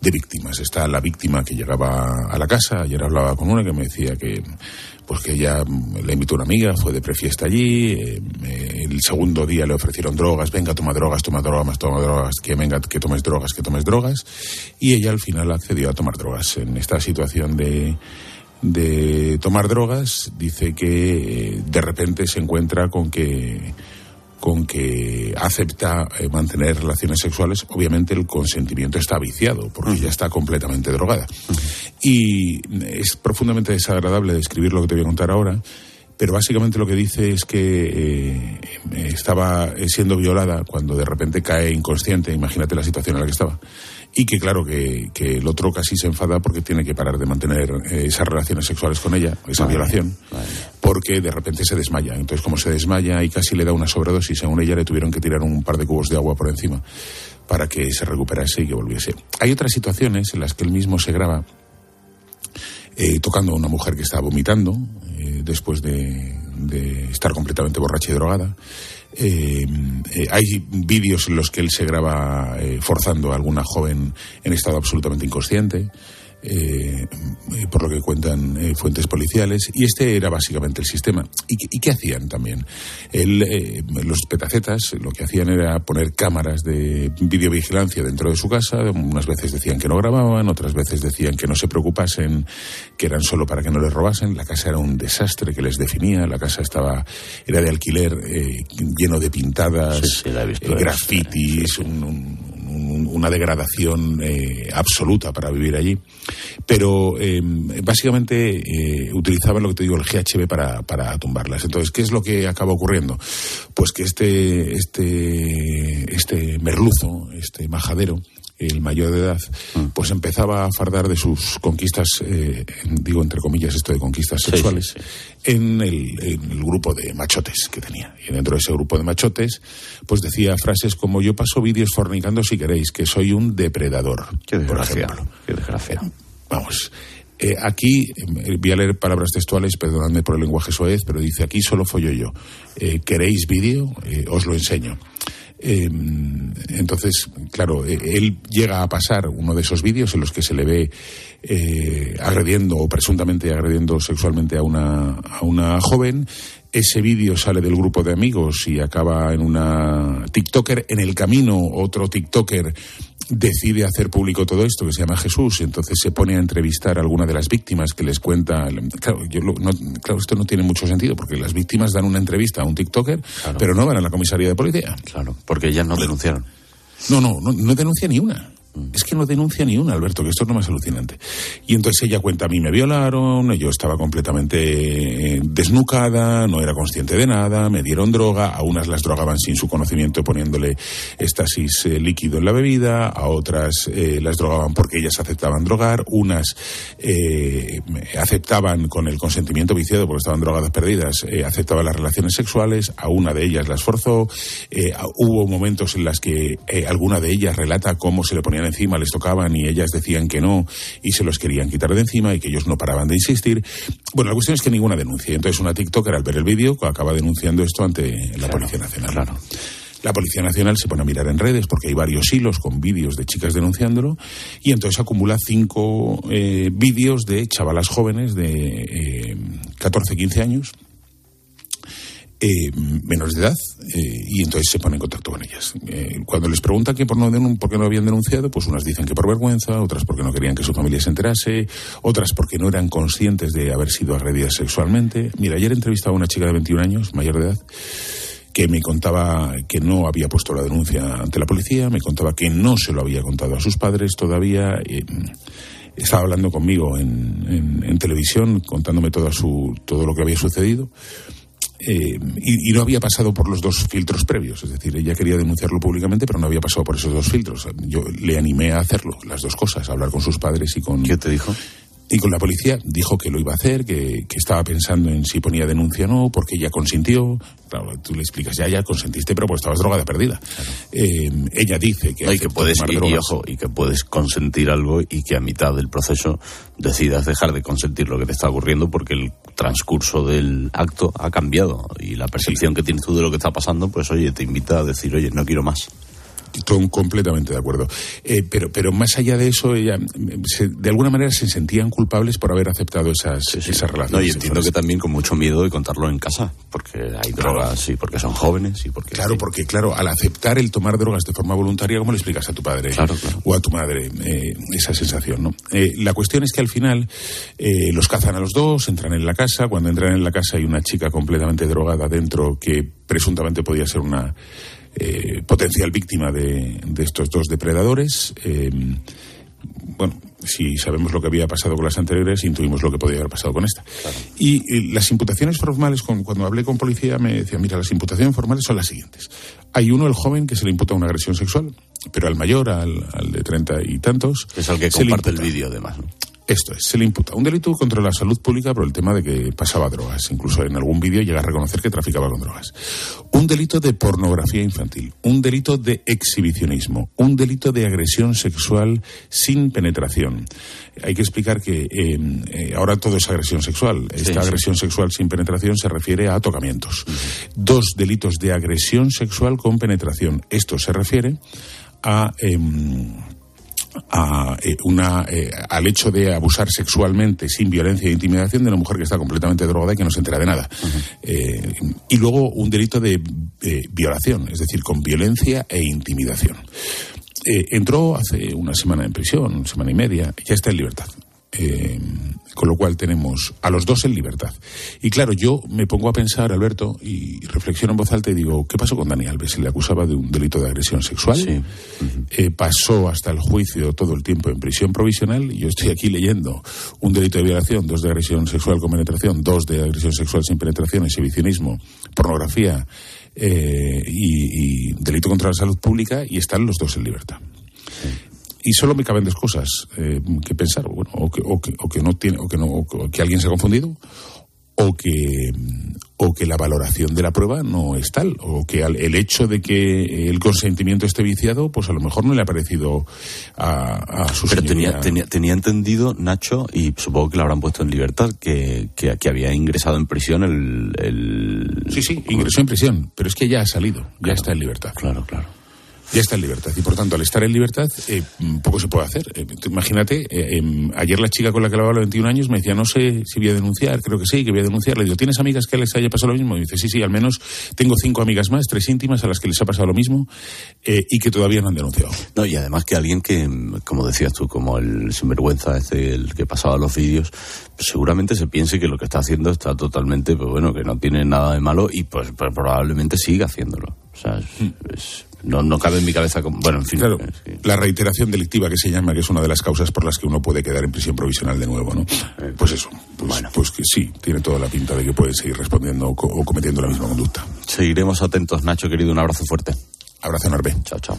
de víctimas. Está la víctima que llegaba a la casa. Ayer hablaba con una que me decía que pues que ella le invitó una amiga, fue de prefiesta allí, eh, el segundo día le ofrecieron drogas, venga, toma drogas, toma drogas, toma drogas, que venga, que tomes drogas, que tomes drogas, y ella al final accedió a tomar drogas. En esta situación de, de tomar drogas, dice que de repente se encuentra con que con que acepta eh, mantener relaciones sexuales, obviamente el consentimiento está viciado, porque uh -huh. ya está completamente drogada. Uh -huh. Y es profundamente desagradable describir lo que te voy a contar ahora, pero básicamente lo que dice es que eh, estaba siendo violada cuando de repente cae inconsciente, imagínate la situación en la que estaba y que claro que, que, el otro casi se enfada porque tiene que parar de mantener eh, esas relaciones sexuales con ella, esa violación, porque de repente se desmaya. Entonces como se desmaya y casi le da una sobredosis, según ella le tuvieron que tirar un par de cubos de agua por encima para que se recuperase y que volviese. Hay otras situaciones en las que él mismo se graba eh, tocando a una mujer que está vomitando eh, después de, de estar completamente borracha y drogada. Eh, eh, hay vídeos en los que él se graba eh, forzando a alguna joven en estado absolutamente inconsciente. Eh, por lo que cuentan eh, fuentes policiales, y este era básicamente el sistema. ¿Y, y qué hacían también? El, eh, los petacetas lo que hacían era poner cámaras de videovigilancia dentro de su casa, unas veces decían que no grababan, otras veces decían que no se preocupasen, que eran solo para que no les robasen, la casa era un desastre que les definía, la casa estaba, era de alquiler lleno de pintadas, sí, sí, grafitis, un, un una degradación eh, absoluta para vivir allí. Pero eh, básicamente eh, utilizaban lo que te digo, el GHB para, para tumbarlas. Entonces, ¿qué es lo que acaba ocurriendo? Pues que este, este, este merluzo, este majadero, el mayor de edad, pues empezaba a fardar de sus conquistas, eh, digo entre comillas esto de conquistas sexuales, Sí, sí. En, el, en, el, grupo de machotes que tenía. Y dentro de ese grupo de machotes, pues decía frases como yo paso vídeos fornicando si queréis, que soy un depredador. Qué por desgracia, ejemplo. qué desgracia. Vamos. Eh, aquí, eh, voy a leer palabras textuales, perdonadme por el lenguaje soez, pero dice aquí solo follo yo. Eh, ¿Queréis vídeo? os lo enseño. Eh, entonces, claro, eh, él llega a pasar uno de esos vídeos en los que se le ve eh, agrediendo o presuntamente agrediendo sexualmente a una, a una joven. Ese vídeo sale del grupo de amigos y acaba en una TikToker. En el camino, otro TikToker decide hacer público todo esto, que se llama Jesús, y entonces se pone a entrevistar a alguna de las víctimas que les cuenta. Claro, yo lo, no, claro, esto no tiene mucho sentido, porque las víctimas dan una entrevista a un TikToker, claro. pero no van a la comisaría de policía. Claro, porque ellas no denunciaron. No, no, no, no denuncia ni una. Es que no denuncia ni una, Alberto, que esto es lo más alucinante. Y entonces ella cuenta, a mí me violaron, yo estaba completamente desnucada, no era consciente de nada, me dieron droga, a unas las drogaban sin su conocimiento poniéndole estasis eh, líquido en la bebida, a otras eh, las drogaban porque ellas aceptaban drogar, unas eh, aceptaban con el consentimiento viciado porque estaban drogadas perdidas, eh, aceptaban las relaciones sexuales, a una de ellas las forzó, eh, hubo momentos en las que alguna de ellas relata cómo se le ponían encima, les tocaban y ellas decían que no y se los querían quitar de encima y que ellos no paraban de insistir. Bueno, la cuestión es que ninguna denuncia. Entonces una TikToker al ver el vídeo acaba denunciando esto ante la claro, Policía Nacional. Claro. La Policía Nacional se pone a mirar en redes porque hay varios hilos con vídeos de chicas denunciándolo y entonces acumula cinco eh, vídeos de chavalas jóvenes de eh, 14, 15 años eh, menores de edad eh, y entonces se pone en contacto con ellas. Eh, cuando les preguntan que por, no por qué no habían denunciado, pues unas dicen que por vergüenza, otras porque no querían que su familia se enterase, otras porque no eran conscientes de haber sido agredidas sexualmente. Mira, ayer entrevistaba a una chica de 21 años, mayor de edad, que me contaba que no había puesto la denuncia ante la policía, me contaba que no se lo había contado a sus padres todavía. estaba hablando conmigo en, en, en televisión, contándome todo, su, todo lo que había sucedido. Eh, y, no había pasado por los dos filtros previos. Es decir, ella quería denunciarlo públicamente, pero no había pasado por esos dos filtros. Yo le animé a hacerlo, las dos cosas, a hablar con sus padres y con. ¿Qué te dijo? Y con la policía dijo que lo iba a hacer, que, que, estaba pensando en si ponía denuncia o no, porque ella consintió. Claro, tú le explicas, ya, ya consentiste, pero pues estabas drogada perdida. Claro. Eh, ella dice que. No, y que puedes, y, y, ojo, y que puedes consentir algo y que a mitad del proceso decidas dejar de consentir lo que te está ocurriendo porque el transcurso del acto ha cambiado y la percepción sí. que tienes tú de lo que está pasando, pues oye, te invita a decir, oye, no quiero más. Estoy completamente de acuerdo. Eh, pero, pero más allá de eso, ella, se, de alguna manera se sentían culpables por haber aceptado esas, sí, sí. esas relaciones. No, y entiendo que también con mucho miedo de contarlo en casa, porque hay claro. drogas y porque son jóvenes y porque... Claro, porque claro, al aceptar el tomar drogas de forma voluntaria, ¿cómo le explicas a tu padre claro, claro. o a tu madre eh, esa sensación? ¿no? Eh, la cuestión es que al final eh, los cazan a los dos, entran en la casa, cuando entran en la casa hay una chica completamente drogada dentro que presuntamente podía ser una eh, potencial víctima de, de, estos dos depredadores. Eh, bueno, si sabemos lo que había pasado con las anteriores, intuimos lo que podía haber pasado con esta. Y, y, las imputaciones formales, con, cuando hablé con policía, me decía, mira, las imputaciones formales son las siguientes. Hay uno, el joven, que se le imputa una agresión sexual, pero al mayor, al, al de treinta y tantos... Es el que comparte el vídeo, además. ¿no? Esto es, se le imputa un delito contra la salud pública por el tema de que pasaba drogas. Incluso en algún vídeo llega a reconocer que traficaba con drogas. Un delito de pornografía infantil. Un delito de exhibicionismo. Un delito de agresión sexual sin penetración. Hay que explicar que eh, eh, ahora todo es agresión sexual. Esta sí. agresión sexual sin penetración se refiere a tocamientos. Dos delitos de agresión sexual con penetración. Esto se refiere a. em, a, eh, una, eh, al hecho de abusar sexualmente sin violencia e intimidación de una mujer que está completamente drogada y que no se entera de nada. Eh, y luego un delito de eh, violación, es decir, con violencia e intimidación. Entró hace una semana en prisión, una semana y media, ya está en libertad. Eh, con lo cual tenemos a los dos en libertad. Y claro, yo me pongo a pensar, Alberto, y reflexiono en voz alta y digo, ¿qué pasó con Dani Alves? Se le acusaba de un delito de agresión sexual. Eh, pasó hasta el juicio todo el tiempo en prisión provisional y yo estoy aquí leyendo un delito de violación, dos de agresión sexual con penetración, dos de agresión sexual sin penetración, exhibicionismo, pornografía eh, y, y delito contra la salud pública y están los dos en libertad y solo me caben dos cosas eh, que pensar bueno o que, o que, o que no tiene o que no o que, alguien se ha confundido o que o que la valoración de la prueba no es tal o que al- el hecho de que el consentimiento esté viciado pues a lo mejor no le ha parecido a, a su Pero tenía, tenía, tenía entendido, Nacho, y supongo que lo habrán puesto en libertad, que, que, que había ingresado en prisión el, el... Sí, sí, ingresó en prisión, pero es que ya ha salido, ya está en libertad. Claro, claro. Ya está en libertad y por tanto al estar en libertad eh, mm, poco se puede hacer. Eh, imagínate, eh, em, ayer la chica con la que hablaba a los 21 años me decía, no sé si voy a denunciar, creo que sí, que voy a denunciar. Le digo, ¿tienes amigas que les haya pasado lo mismo? Y dice, sí, sí, al menos tengo cinco amigas más, tres íntimas a las que les ha pasado lo mismo y que todavía no han denunciado. No, y además que alguien que, mm, como decías tú, como el sinvergüenza este, el que pasaba los vídeos, pues seguramente se piense que lo que está haciendo está totalmente, pues bueno, que no tiene nada de malo y pues, pues probablemente siga haciéndolo. O sea, es- es- no, no cabe en mi cabeza como... Bueno, en fin. Claro, que- la reiteración delictiva que se llama, que es una de las causas por las que uno puede quedar en prisión provisional de nuevo, ¿no? Pues eso, pues, pues que sí, tiene toda la pinta de que puede seguir respondiendo o, co- o cometiendo la misma conducta. Seguiremos atentos, Nacho, querido. Un abrazo fuerte. Abrazo enorme. Chao, chao.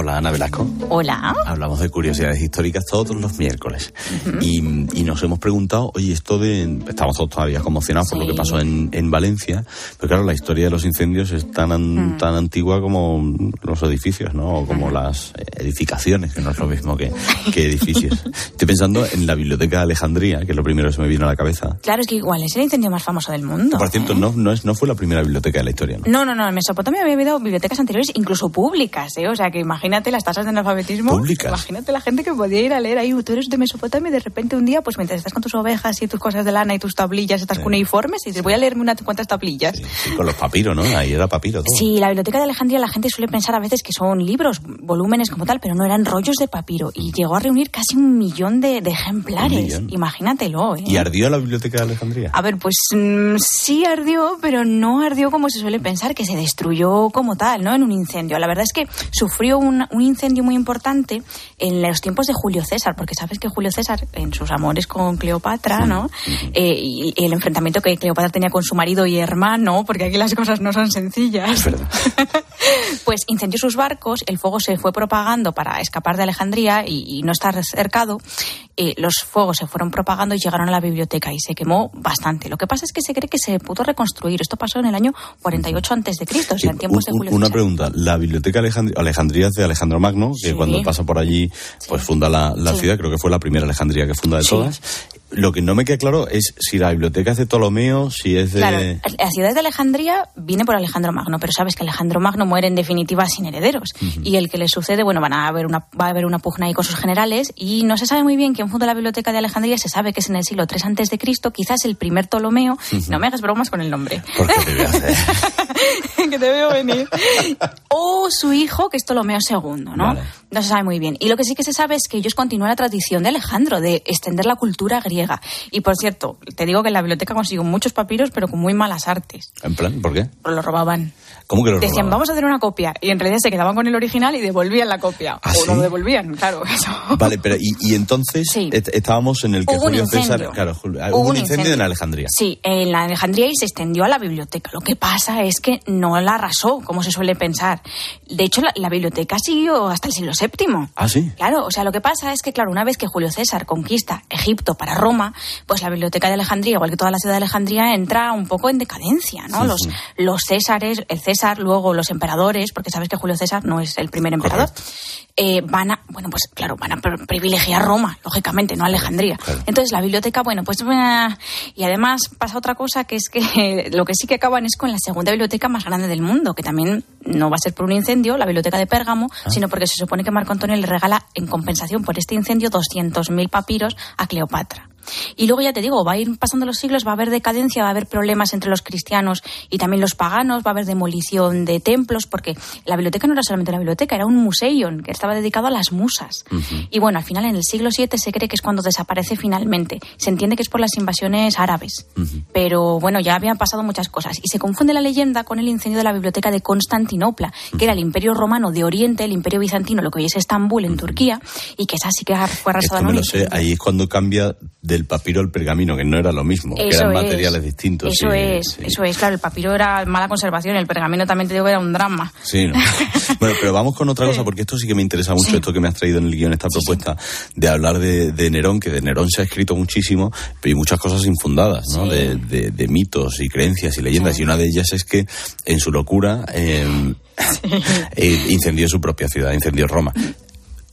Hola, Ana Velasco. Hola. Hablamos de curiosidades históricas todos los miércoles. y, y nos hemos preguntado, oye, esto de... Estamos todos todavía conmocionados por lo que pasó en, en Valencia, pero claro, la historia de los incendios es tan, an- tan antigua como los edificios, ¿no? O como las eh, edificaciones, que no es lo mismo que, que edificios. Estoy pensando en la Biblioteca de Alejandría, que es lo primero que se me vino a la cabeza. Claro, es que igual es el incendio más famoso del mundo. Por cierto, no, no, es, no fue la primera biblioteca de la historia, ¿no? No, no, no. En Mesopotamia había habido bibliotecas anteriores, incluso públicas, ¿eh? O sea, que imagínate las tasas de analfabetismo. ¿Públicas? Imagínate la gente que podía ir a leer ahí. Tú eres de Mesopotamia y de repente un día, pues mientras estás con tus ovejas y tus cosas de lana y tus tablillas, estás cuneiformes y dices, voy a leerme unas cuantas tablillas. Sí, con los papiros, ¿no? Ahí era papiro todo. Sí, la biblioteca de Alejandría la gente suele pensar a veces que son libros, volúmenes como tal, pero no eran rollos de papiro. Y llegó a reunir casi un millón de, de ejemplares. Millón. Imagínatelo, ¿eh? ¿Y ardió la Biblioteca de Alejandría? A ver, pues mm, sí ardió, pero no ardió como se suele pensar, que se destruyó como tal, ¿no? En un incendio. La verdad es que sufrió un, un incendio muy importante en los tiempos de Julio César, porque sabes que Julio César, en sus amores con Cleopatra, ¿no? Eh, y, y el enfrentamiento que Cleopatra tenía con su marido y hermano, porque aquí las cosas no son sencillas. pues incendió sus barcos, el fuego se fue propagando para escapar de Alejandría y, y no estar cercado. Eh, los fuegos se fueron propagando y llegaron a la biblioteca y se quemó bastante. Lo que pasa es que se cree que se pudo reconstruir. Esto pasó en el año 48 antes de Cristo, o sea, en tiempos de Julio una César. pregunta, la biblioteca Alejandría, Alejandría es de Alejandro Magno, que Sí. cuando pasa por allí, pues funda la, la Sí. ciudad, creo que fue la primera Alejandría que funda de Sí. todas. Lo que no me queda claro es si la biblioteca es de Ptolomeo, si es de... Claro, la ciudad de Alejandría viene por Alejandro Magno, pero sabes que Alejandro Magno muere en definitiva sin herederos. Y el que le sucede, bueno, van a haber una, va a haber una pugna ahí con sus generales y no se sabe muy bien quién fundó la biblioteca de Alejandría, se sabe que es en el siglo III antes de Cristo, quizás el primer Ptolomeo, no me hagas bromas con el nombre. Porque te voy a hacer. que te veo venir. O su hijo, que es Ptolomeo II, ¿no? No se sabe muy bien. Y lo que sí que se sabe es que ellos continúan la tradición de Alejandro de extender la cultura griega griega. Y por cierto, te digo que la biblioteca consiguió muchos papiros, pero con muy malas artes. ¿En plan? ¿Por qué? Pues lo robaban. ¿Cómo que lo Decían, robaban? vamos a hacer una copia. Y en realidad se quedaban con el original y devolvían la copia. ¿Ah, o sí? lo devolvían, claro. Eso. Vale, pero y, y entonces Sí. est- estábamos en el que Hubo un Julio César, incendio. claro, Julio- Hubo un incendio, incendio. en Alejandría. Sí, en la Alejandría y se extendió a la biblioteca. Lo que pasa es que no la arrasó, como se suele pensar. De hecho, la, la biblioteca siguió hasta el siglo VII. Ah, sí. Claro, o sea, lo que pasa es que, claro, una vez que Julio César conquista Egipto para Roma, pues la biblioteca de Alejandría, igual que toda la ciudad de Alejandría, entra un poco en decadencia, ¿no? Sí, los, sí. los Césares, el César, luego los emperadores, porque sabes que Julio César no es el primer emperador, eh, van a, bueno, pues claro, van a pri- privilegiar Roma, lógicamente, no Alejandría. Entonces la biblioteca, bueno, pues eh, y además pasa otra cosa que es que lo que sí que acaban es con la segunda biblioteca más grande del mundo, que también no va a ser por un incendio, la biblioteca de Pérgamo, Ah. sino porque se supone que Marco Antonio le regala en compensación por este incendio 200.000 papiros a Cleopatra. Y luego ya te digo, va a ir pasando los siglos, va a haber decadencia, va a haber problemas entre los cristianos y también los paganos, va a haber demolición de templos, porque la biblioteca no era solamente una biblioteca, era un museion que estaba dedicado a las musas. Y bueno, al final en el siglo VII se cree que es cuando desaparece finalmente. Se entiende que es por las invasiones árabes. Pero bueno, ya habían pasado muchas cosas. Y se confunde la leyenda con el incendio de la biblioteca de Constantinopla, que era el imperio romano de Oriente, el imperio bizantino, lo que hoy es Estambul, en Turquía, y que esa sí que fue arrasada me lo sé, ahí es cuando cambia del papiro al pergamino, que no era lo mismo, que Eso eran es. materiales distintos. Eso sí, es, sí. eso es. Claro, el papiro era mala conservación, el pergamino también te digo que era un drama. Sí, ¿no? bueno, pero vamos con otra cosa, porque esto sí que me interesa mucho, Sí. esto que me has traído en el guion, esta propuesta de hablar de, de Nerón, que de Nerón se ha escrito muchísimo, pero hay muchas cosas infundadas, ¿no? De, de- de mitos y creencias y leyendas, y una de ellas es que en su locura eh, eh, incendió su propia ciudad, incendió Roma.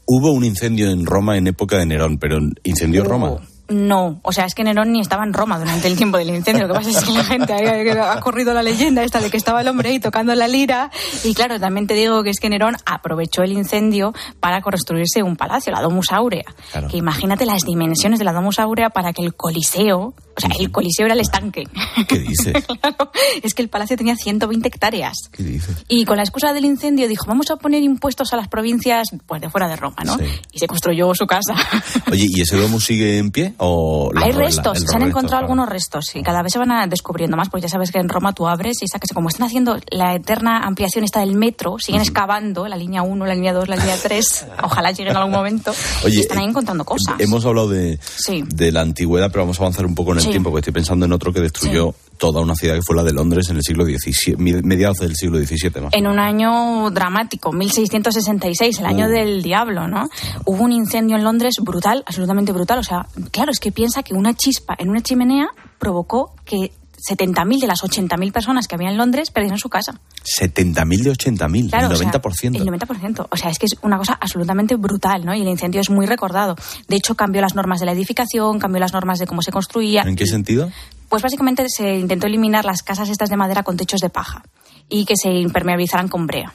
Hubo un incendio en Roma en época de Nerón, pero incendió Roma. No, o sea, es que Nerón ni estaba en Roma durante el tiempo del incendio. Lo que pasa es que la gente ha, ha corrido la leyenda esta de que estaba el hombre ahí tocando la lira. Y claro, también te digo que es que Nerón aprovechó el incendio para construirse un palacio, la Domus Aurea. Claro. Que imagínate las dimensiones de la Domus Aurea para que el Coliseo, o sea, el Coliseo era el estanque. ¿Qué dices? Claro, es que el palacio tenía 120 hectáreas. ¿Qué dices? Y con la excusa del incendio dijo, vamos a poner impuestos a las provincias pues de fuera de Roma, ¿no? Sí. Y se construyó su casa. Oye, ¿y ese domo sigue en pie? O la- Hay la- restos, el se han encontrado claro. algunos restos y cada vez se van a descubriendo más, porque ya sabes que en Roma tú abres y sacas, como están haciendo la eterna ampliación esta del metro, siguen excavando la línea 1, la línea 2, la línea 3, ojalá lleguen en algún momento, Oye, y están ahí eh, encontrando cosas. Hemos hablado de, Sí. de la antigüedad, pero vamos a avanzar un poco en el Sí. tiempo, porque estoy pensando en otro que destruyó toda una ciudad que fue la de Londres en el siglo XVII, mediados del siglo XVII. más En un año dramático, 1666, el año Uh. del diablo, ¿no? Hubo un incendio en Londres brutal, absolutamente brutal. O sea, claro, es que piensa que una chispa en una chimenea provocó que 70.000 de las 80.000 personas que había en Londres perdieran su casa. 70.000 de 80.000, Claro, el o sea, 90%. el 90%. O sea, es que es una cosa absolutamente brutal, ¿no? Y el incendio es muy recordado. De hecho, cambió las normas de la edificación, cambió las normas de cómo se construía. ¿En qué sentido? Pues básicamente se intentó eliminar las casas estas de madera con techos de paja y que se impermeabilizaran con brea.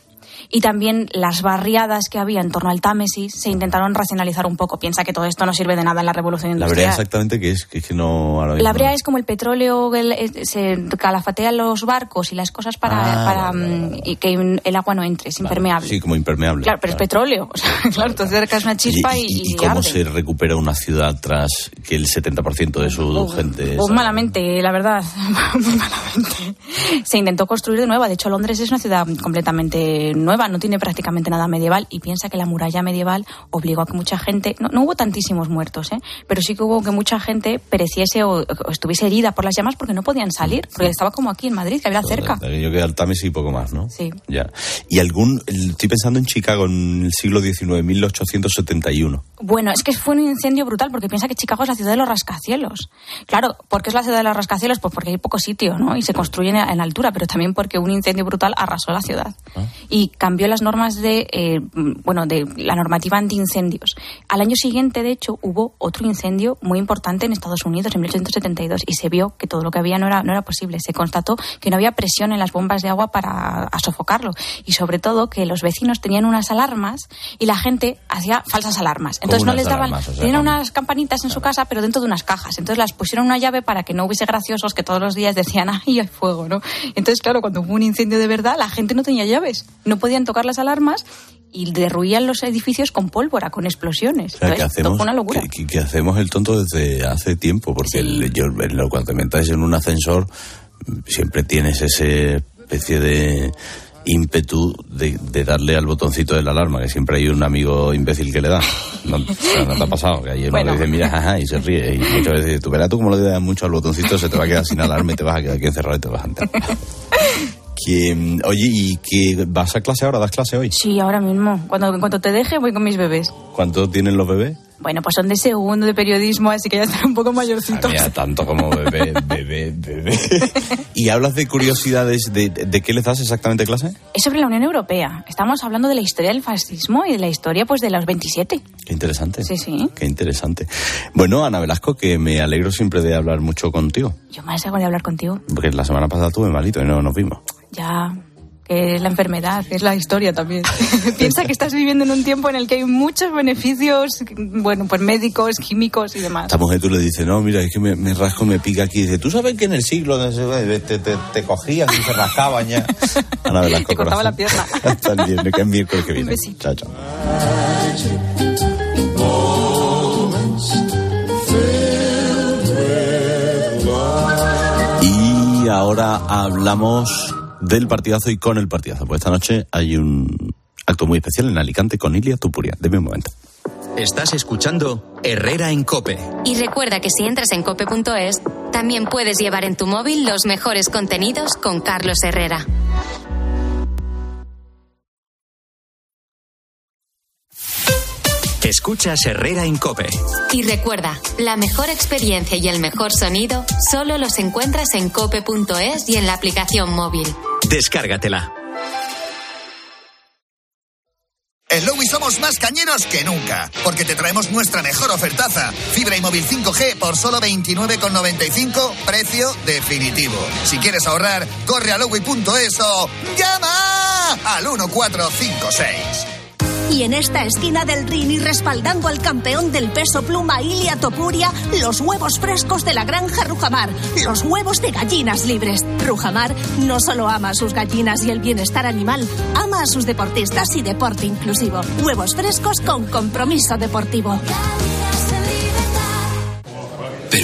Y también las barriadas que había en torno al Támesis se intentaron racionalizar un poco. Piensa que todo esto no sirve de nada en la revolución La industrial. brea exactamente que es, que es que no... ahora La brea no- es como el petróleo, el- eh, se calafatean los barcos y las cosas para, Ah, para, mm, y que el agua no entre, es impermeable. Sí, como impermeable. Claro, pero es petróleo. O sea, claro, entonces acercas una chispa y, ¿Y, y cómo arde. se recupera una ciudad tras que el 70% de su gente... Pues es- malamente, la verdad, muy malamente. Se intentó construir de nueva. De hecho, Londres es una ciudad completamente nueva, no tiene prácticamente nada medieval y piensa que la muralla medieval obligó a que mucha gente, no, no hubo tantísimos muertos, ¿eh? pero sí que hubo que mucha gente pereciese o, o estuviese herida por las llamas porque no podían salir, porque estaba como aquí en Madrid, que había cerca. De aquello que al Támesis y poco más, ¿no? Sí. Ya. Y algún... Estoy pensando en Chicago en el siglo XIX, 1871. Bueno, es que fue un incendio brutal porque piensa que Chicago es la ciudad de los rascacielos. Claro, ¿por qué es la ciudad de los rascacielos? Pues porque hay poco sitio, ¿no? Y se construyen en altura, pero también porque un incendio brutal arrasó la ciudad. Y cambió las normas de, eh, bueno, de la normativa antiincendios. Al año siguiente, de hecho, hubo otro incendio muy importante en Estados Unidos, en 1872, y se vio que todo lo que había no era, no era posible. Se constató que no había presión en las bombas de agua para sofocarlo. Y sobre todo que los vecinos tenían unas alarmas y la gente hacía falsas alarmas. ¿Cómo Entonces no les daban, alarmas? O sea, tenían unas campanitas en su casa, pero dentro de unas cajas. Entonces las pusieron una llave para que no hubiese graciosos que todos los días decían, ¡ay, hay fuego! ¿no? Entonces, claro, cuando hubo un incendio de verdad, la gente no tenía llaves. No podían tocar las alarmas y derruían los edificios con pólvora, con explosiones. O sea, que Entonces, hacemos, fue una locura. que, que hacemos el tonto desde hace tiempo, porque el- yo, el- cuando te metes en un ascensor siempre tienes ese especie de ímpetu de, de darle al botoncito de la alarma, que siempre hay un amigo imbécil que le da. ¿No, o sea, ¿no te ha pasado? Que uno Bueno. que dice, mira, jaja, y se ríe. Y muchas veces dice, tú verás tú como le das mucho al botoncito, se te va a quedar sin alarma y te vas a quedar aquí encerrado y te vas a enterar. Que, mm, oye, ¿y que vas a clase ahora? ¿Das clase hoy? Sí, ahora mismo. Cuando, en cuanto te deje, voy con mis bebés. ¿Cuánto tienen los bebés? Bueno, pues son de segundo de periodismo, así que ya están un poco mayorcitos. Mira, tanto como bebé, bebé, bebé. ¿Y hablas de curiosidades? ¿De, de qué les das exactamente clase? Es sobre la Unión Europea. Estamos hablando de la historia del fascismo y de la historia pues de los 27. Qué interesante. Sí, sí. Qué interesante. Bueno, Ana Velasco, que me alegro siempre de hablar mucho contigo. Yo más hago de hablar contigo. Porque la semana pasada tuve malito y no nos vimos. Ya que es la enfermedad, es la historia también. Piensa que estás viviendo en un tiempo en el que hay muchos beneficios, bueno, pues médicos, químicos y demás. Esta mujer tú le dices, no, mira, es que me, me rasco, me pica aquí. Y dice, ¿tú sabes que en el siglo te, te, te cogías y te rascaban ya? Ana Velasco, Te cortaba la corazón. pierna. Hasta el viernes, que es miércoles que Un viene. besito. Chao, chao. Y ahora hablamos del partidazo y con el partidazo. Pues esta noche hay un acto muy especial en Alicante con Ilia Tupuria. Deme un momento. Estás escuchando Herrera en Cope. Y recuerda que si entras en cope.es, también puedes llevar en tu móvil los mejores contenidos con Carlos Herrera. Escuchas Herrera en Cope. Y recuerda, la mejor experiencia y el mejor sonido solo los encuentras en cope.es y en la aplicación móvil. Descárgatela. En Lowy somos más cañeros que nunca, porque te traemos nuestra mejor ofertaza. Fibra y móvil 5G por solo 29,95, precio definitivo. Si quieres ahorrar, corre a lowy.es o llama al 1456. Y en esta esquina del ring y respaldando al campeón del peso pluma Ilia Topuria, los huevos frescos de la granja Rujamar, los huevos de gallinas libres. Rujamar no solo ama a sus gallinas y el bienestar animal, ama a sus deportistas y deporte inclusivo. Huevos frescos con compromiso deportivo.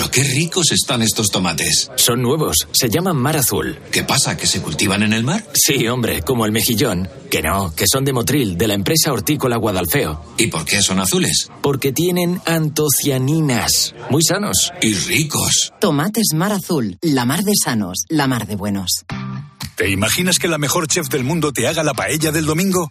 Pero qué ricos están estos tomates. Son nuevos, se llaman mar azul. ¿Qué pasa? ¿Que se cultivan en el mar? Sí, hombre, como el mejillón. Que no, que son de Motril, de la empresa hortícola Guadalfeo. ¿Y por qué son azules? Porque tienen antocianinas. Muy sanos. Y ricos. Tomates Mar Azul, la mar de sanos, la mar de buenos. ¿Te imaginas que la mejor chef del mundo te haga la paella del domingo?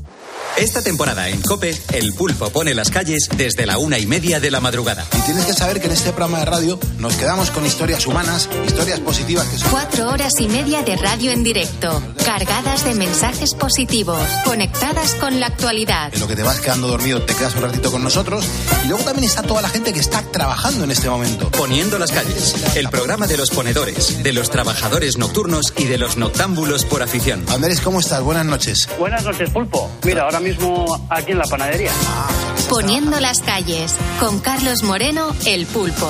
Esta temporada en Cope, el pulpo pone las calles desde la una y media de la madrugada. Y tienes que saber que en este programa de radio nos quedamos con historias humanas, historias positivas que son... Cuatro horas y media de radio en directo, cargadas de mensajes positivos, conectadas con la actualidad. En lo que te vas quedando dormido te quedas un ratito con nosotros. Y luego también está toda la gente que está trabajando en este momento. Poniendo las calles, el programa de los ponedores, de los trabajadores nocturnos y de los noctámbulos por afición. Andrés, ¿cómo estás? Buenas noches. Buenas noches, Pulpo. Mira, ahora mismo aquí en la panadería. Poniendo las calles, con Carlos Moreno, el pulpo.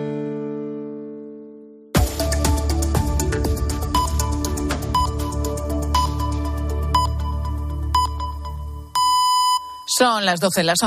Son las 12, las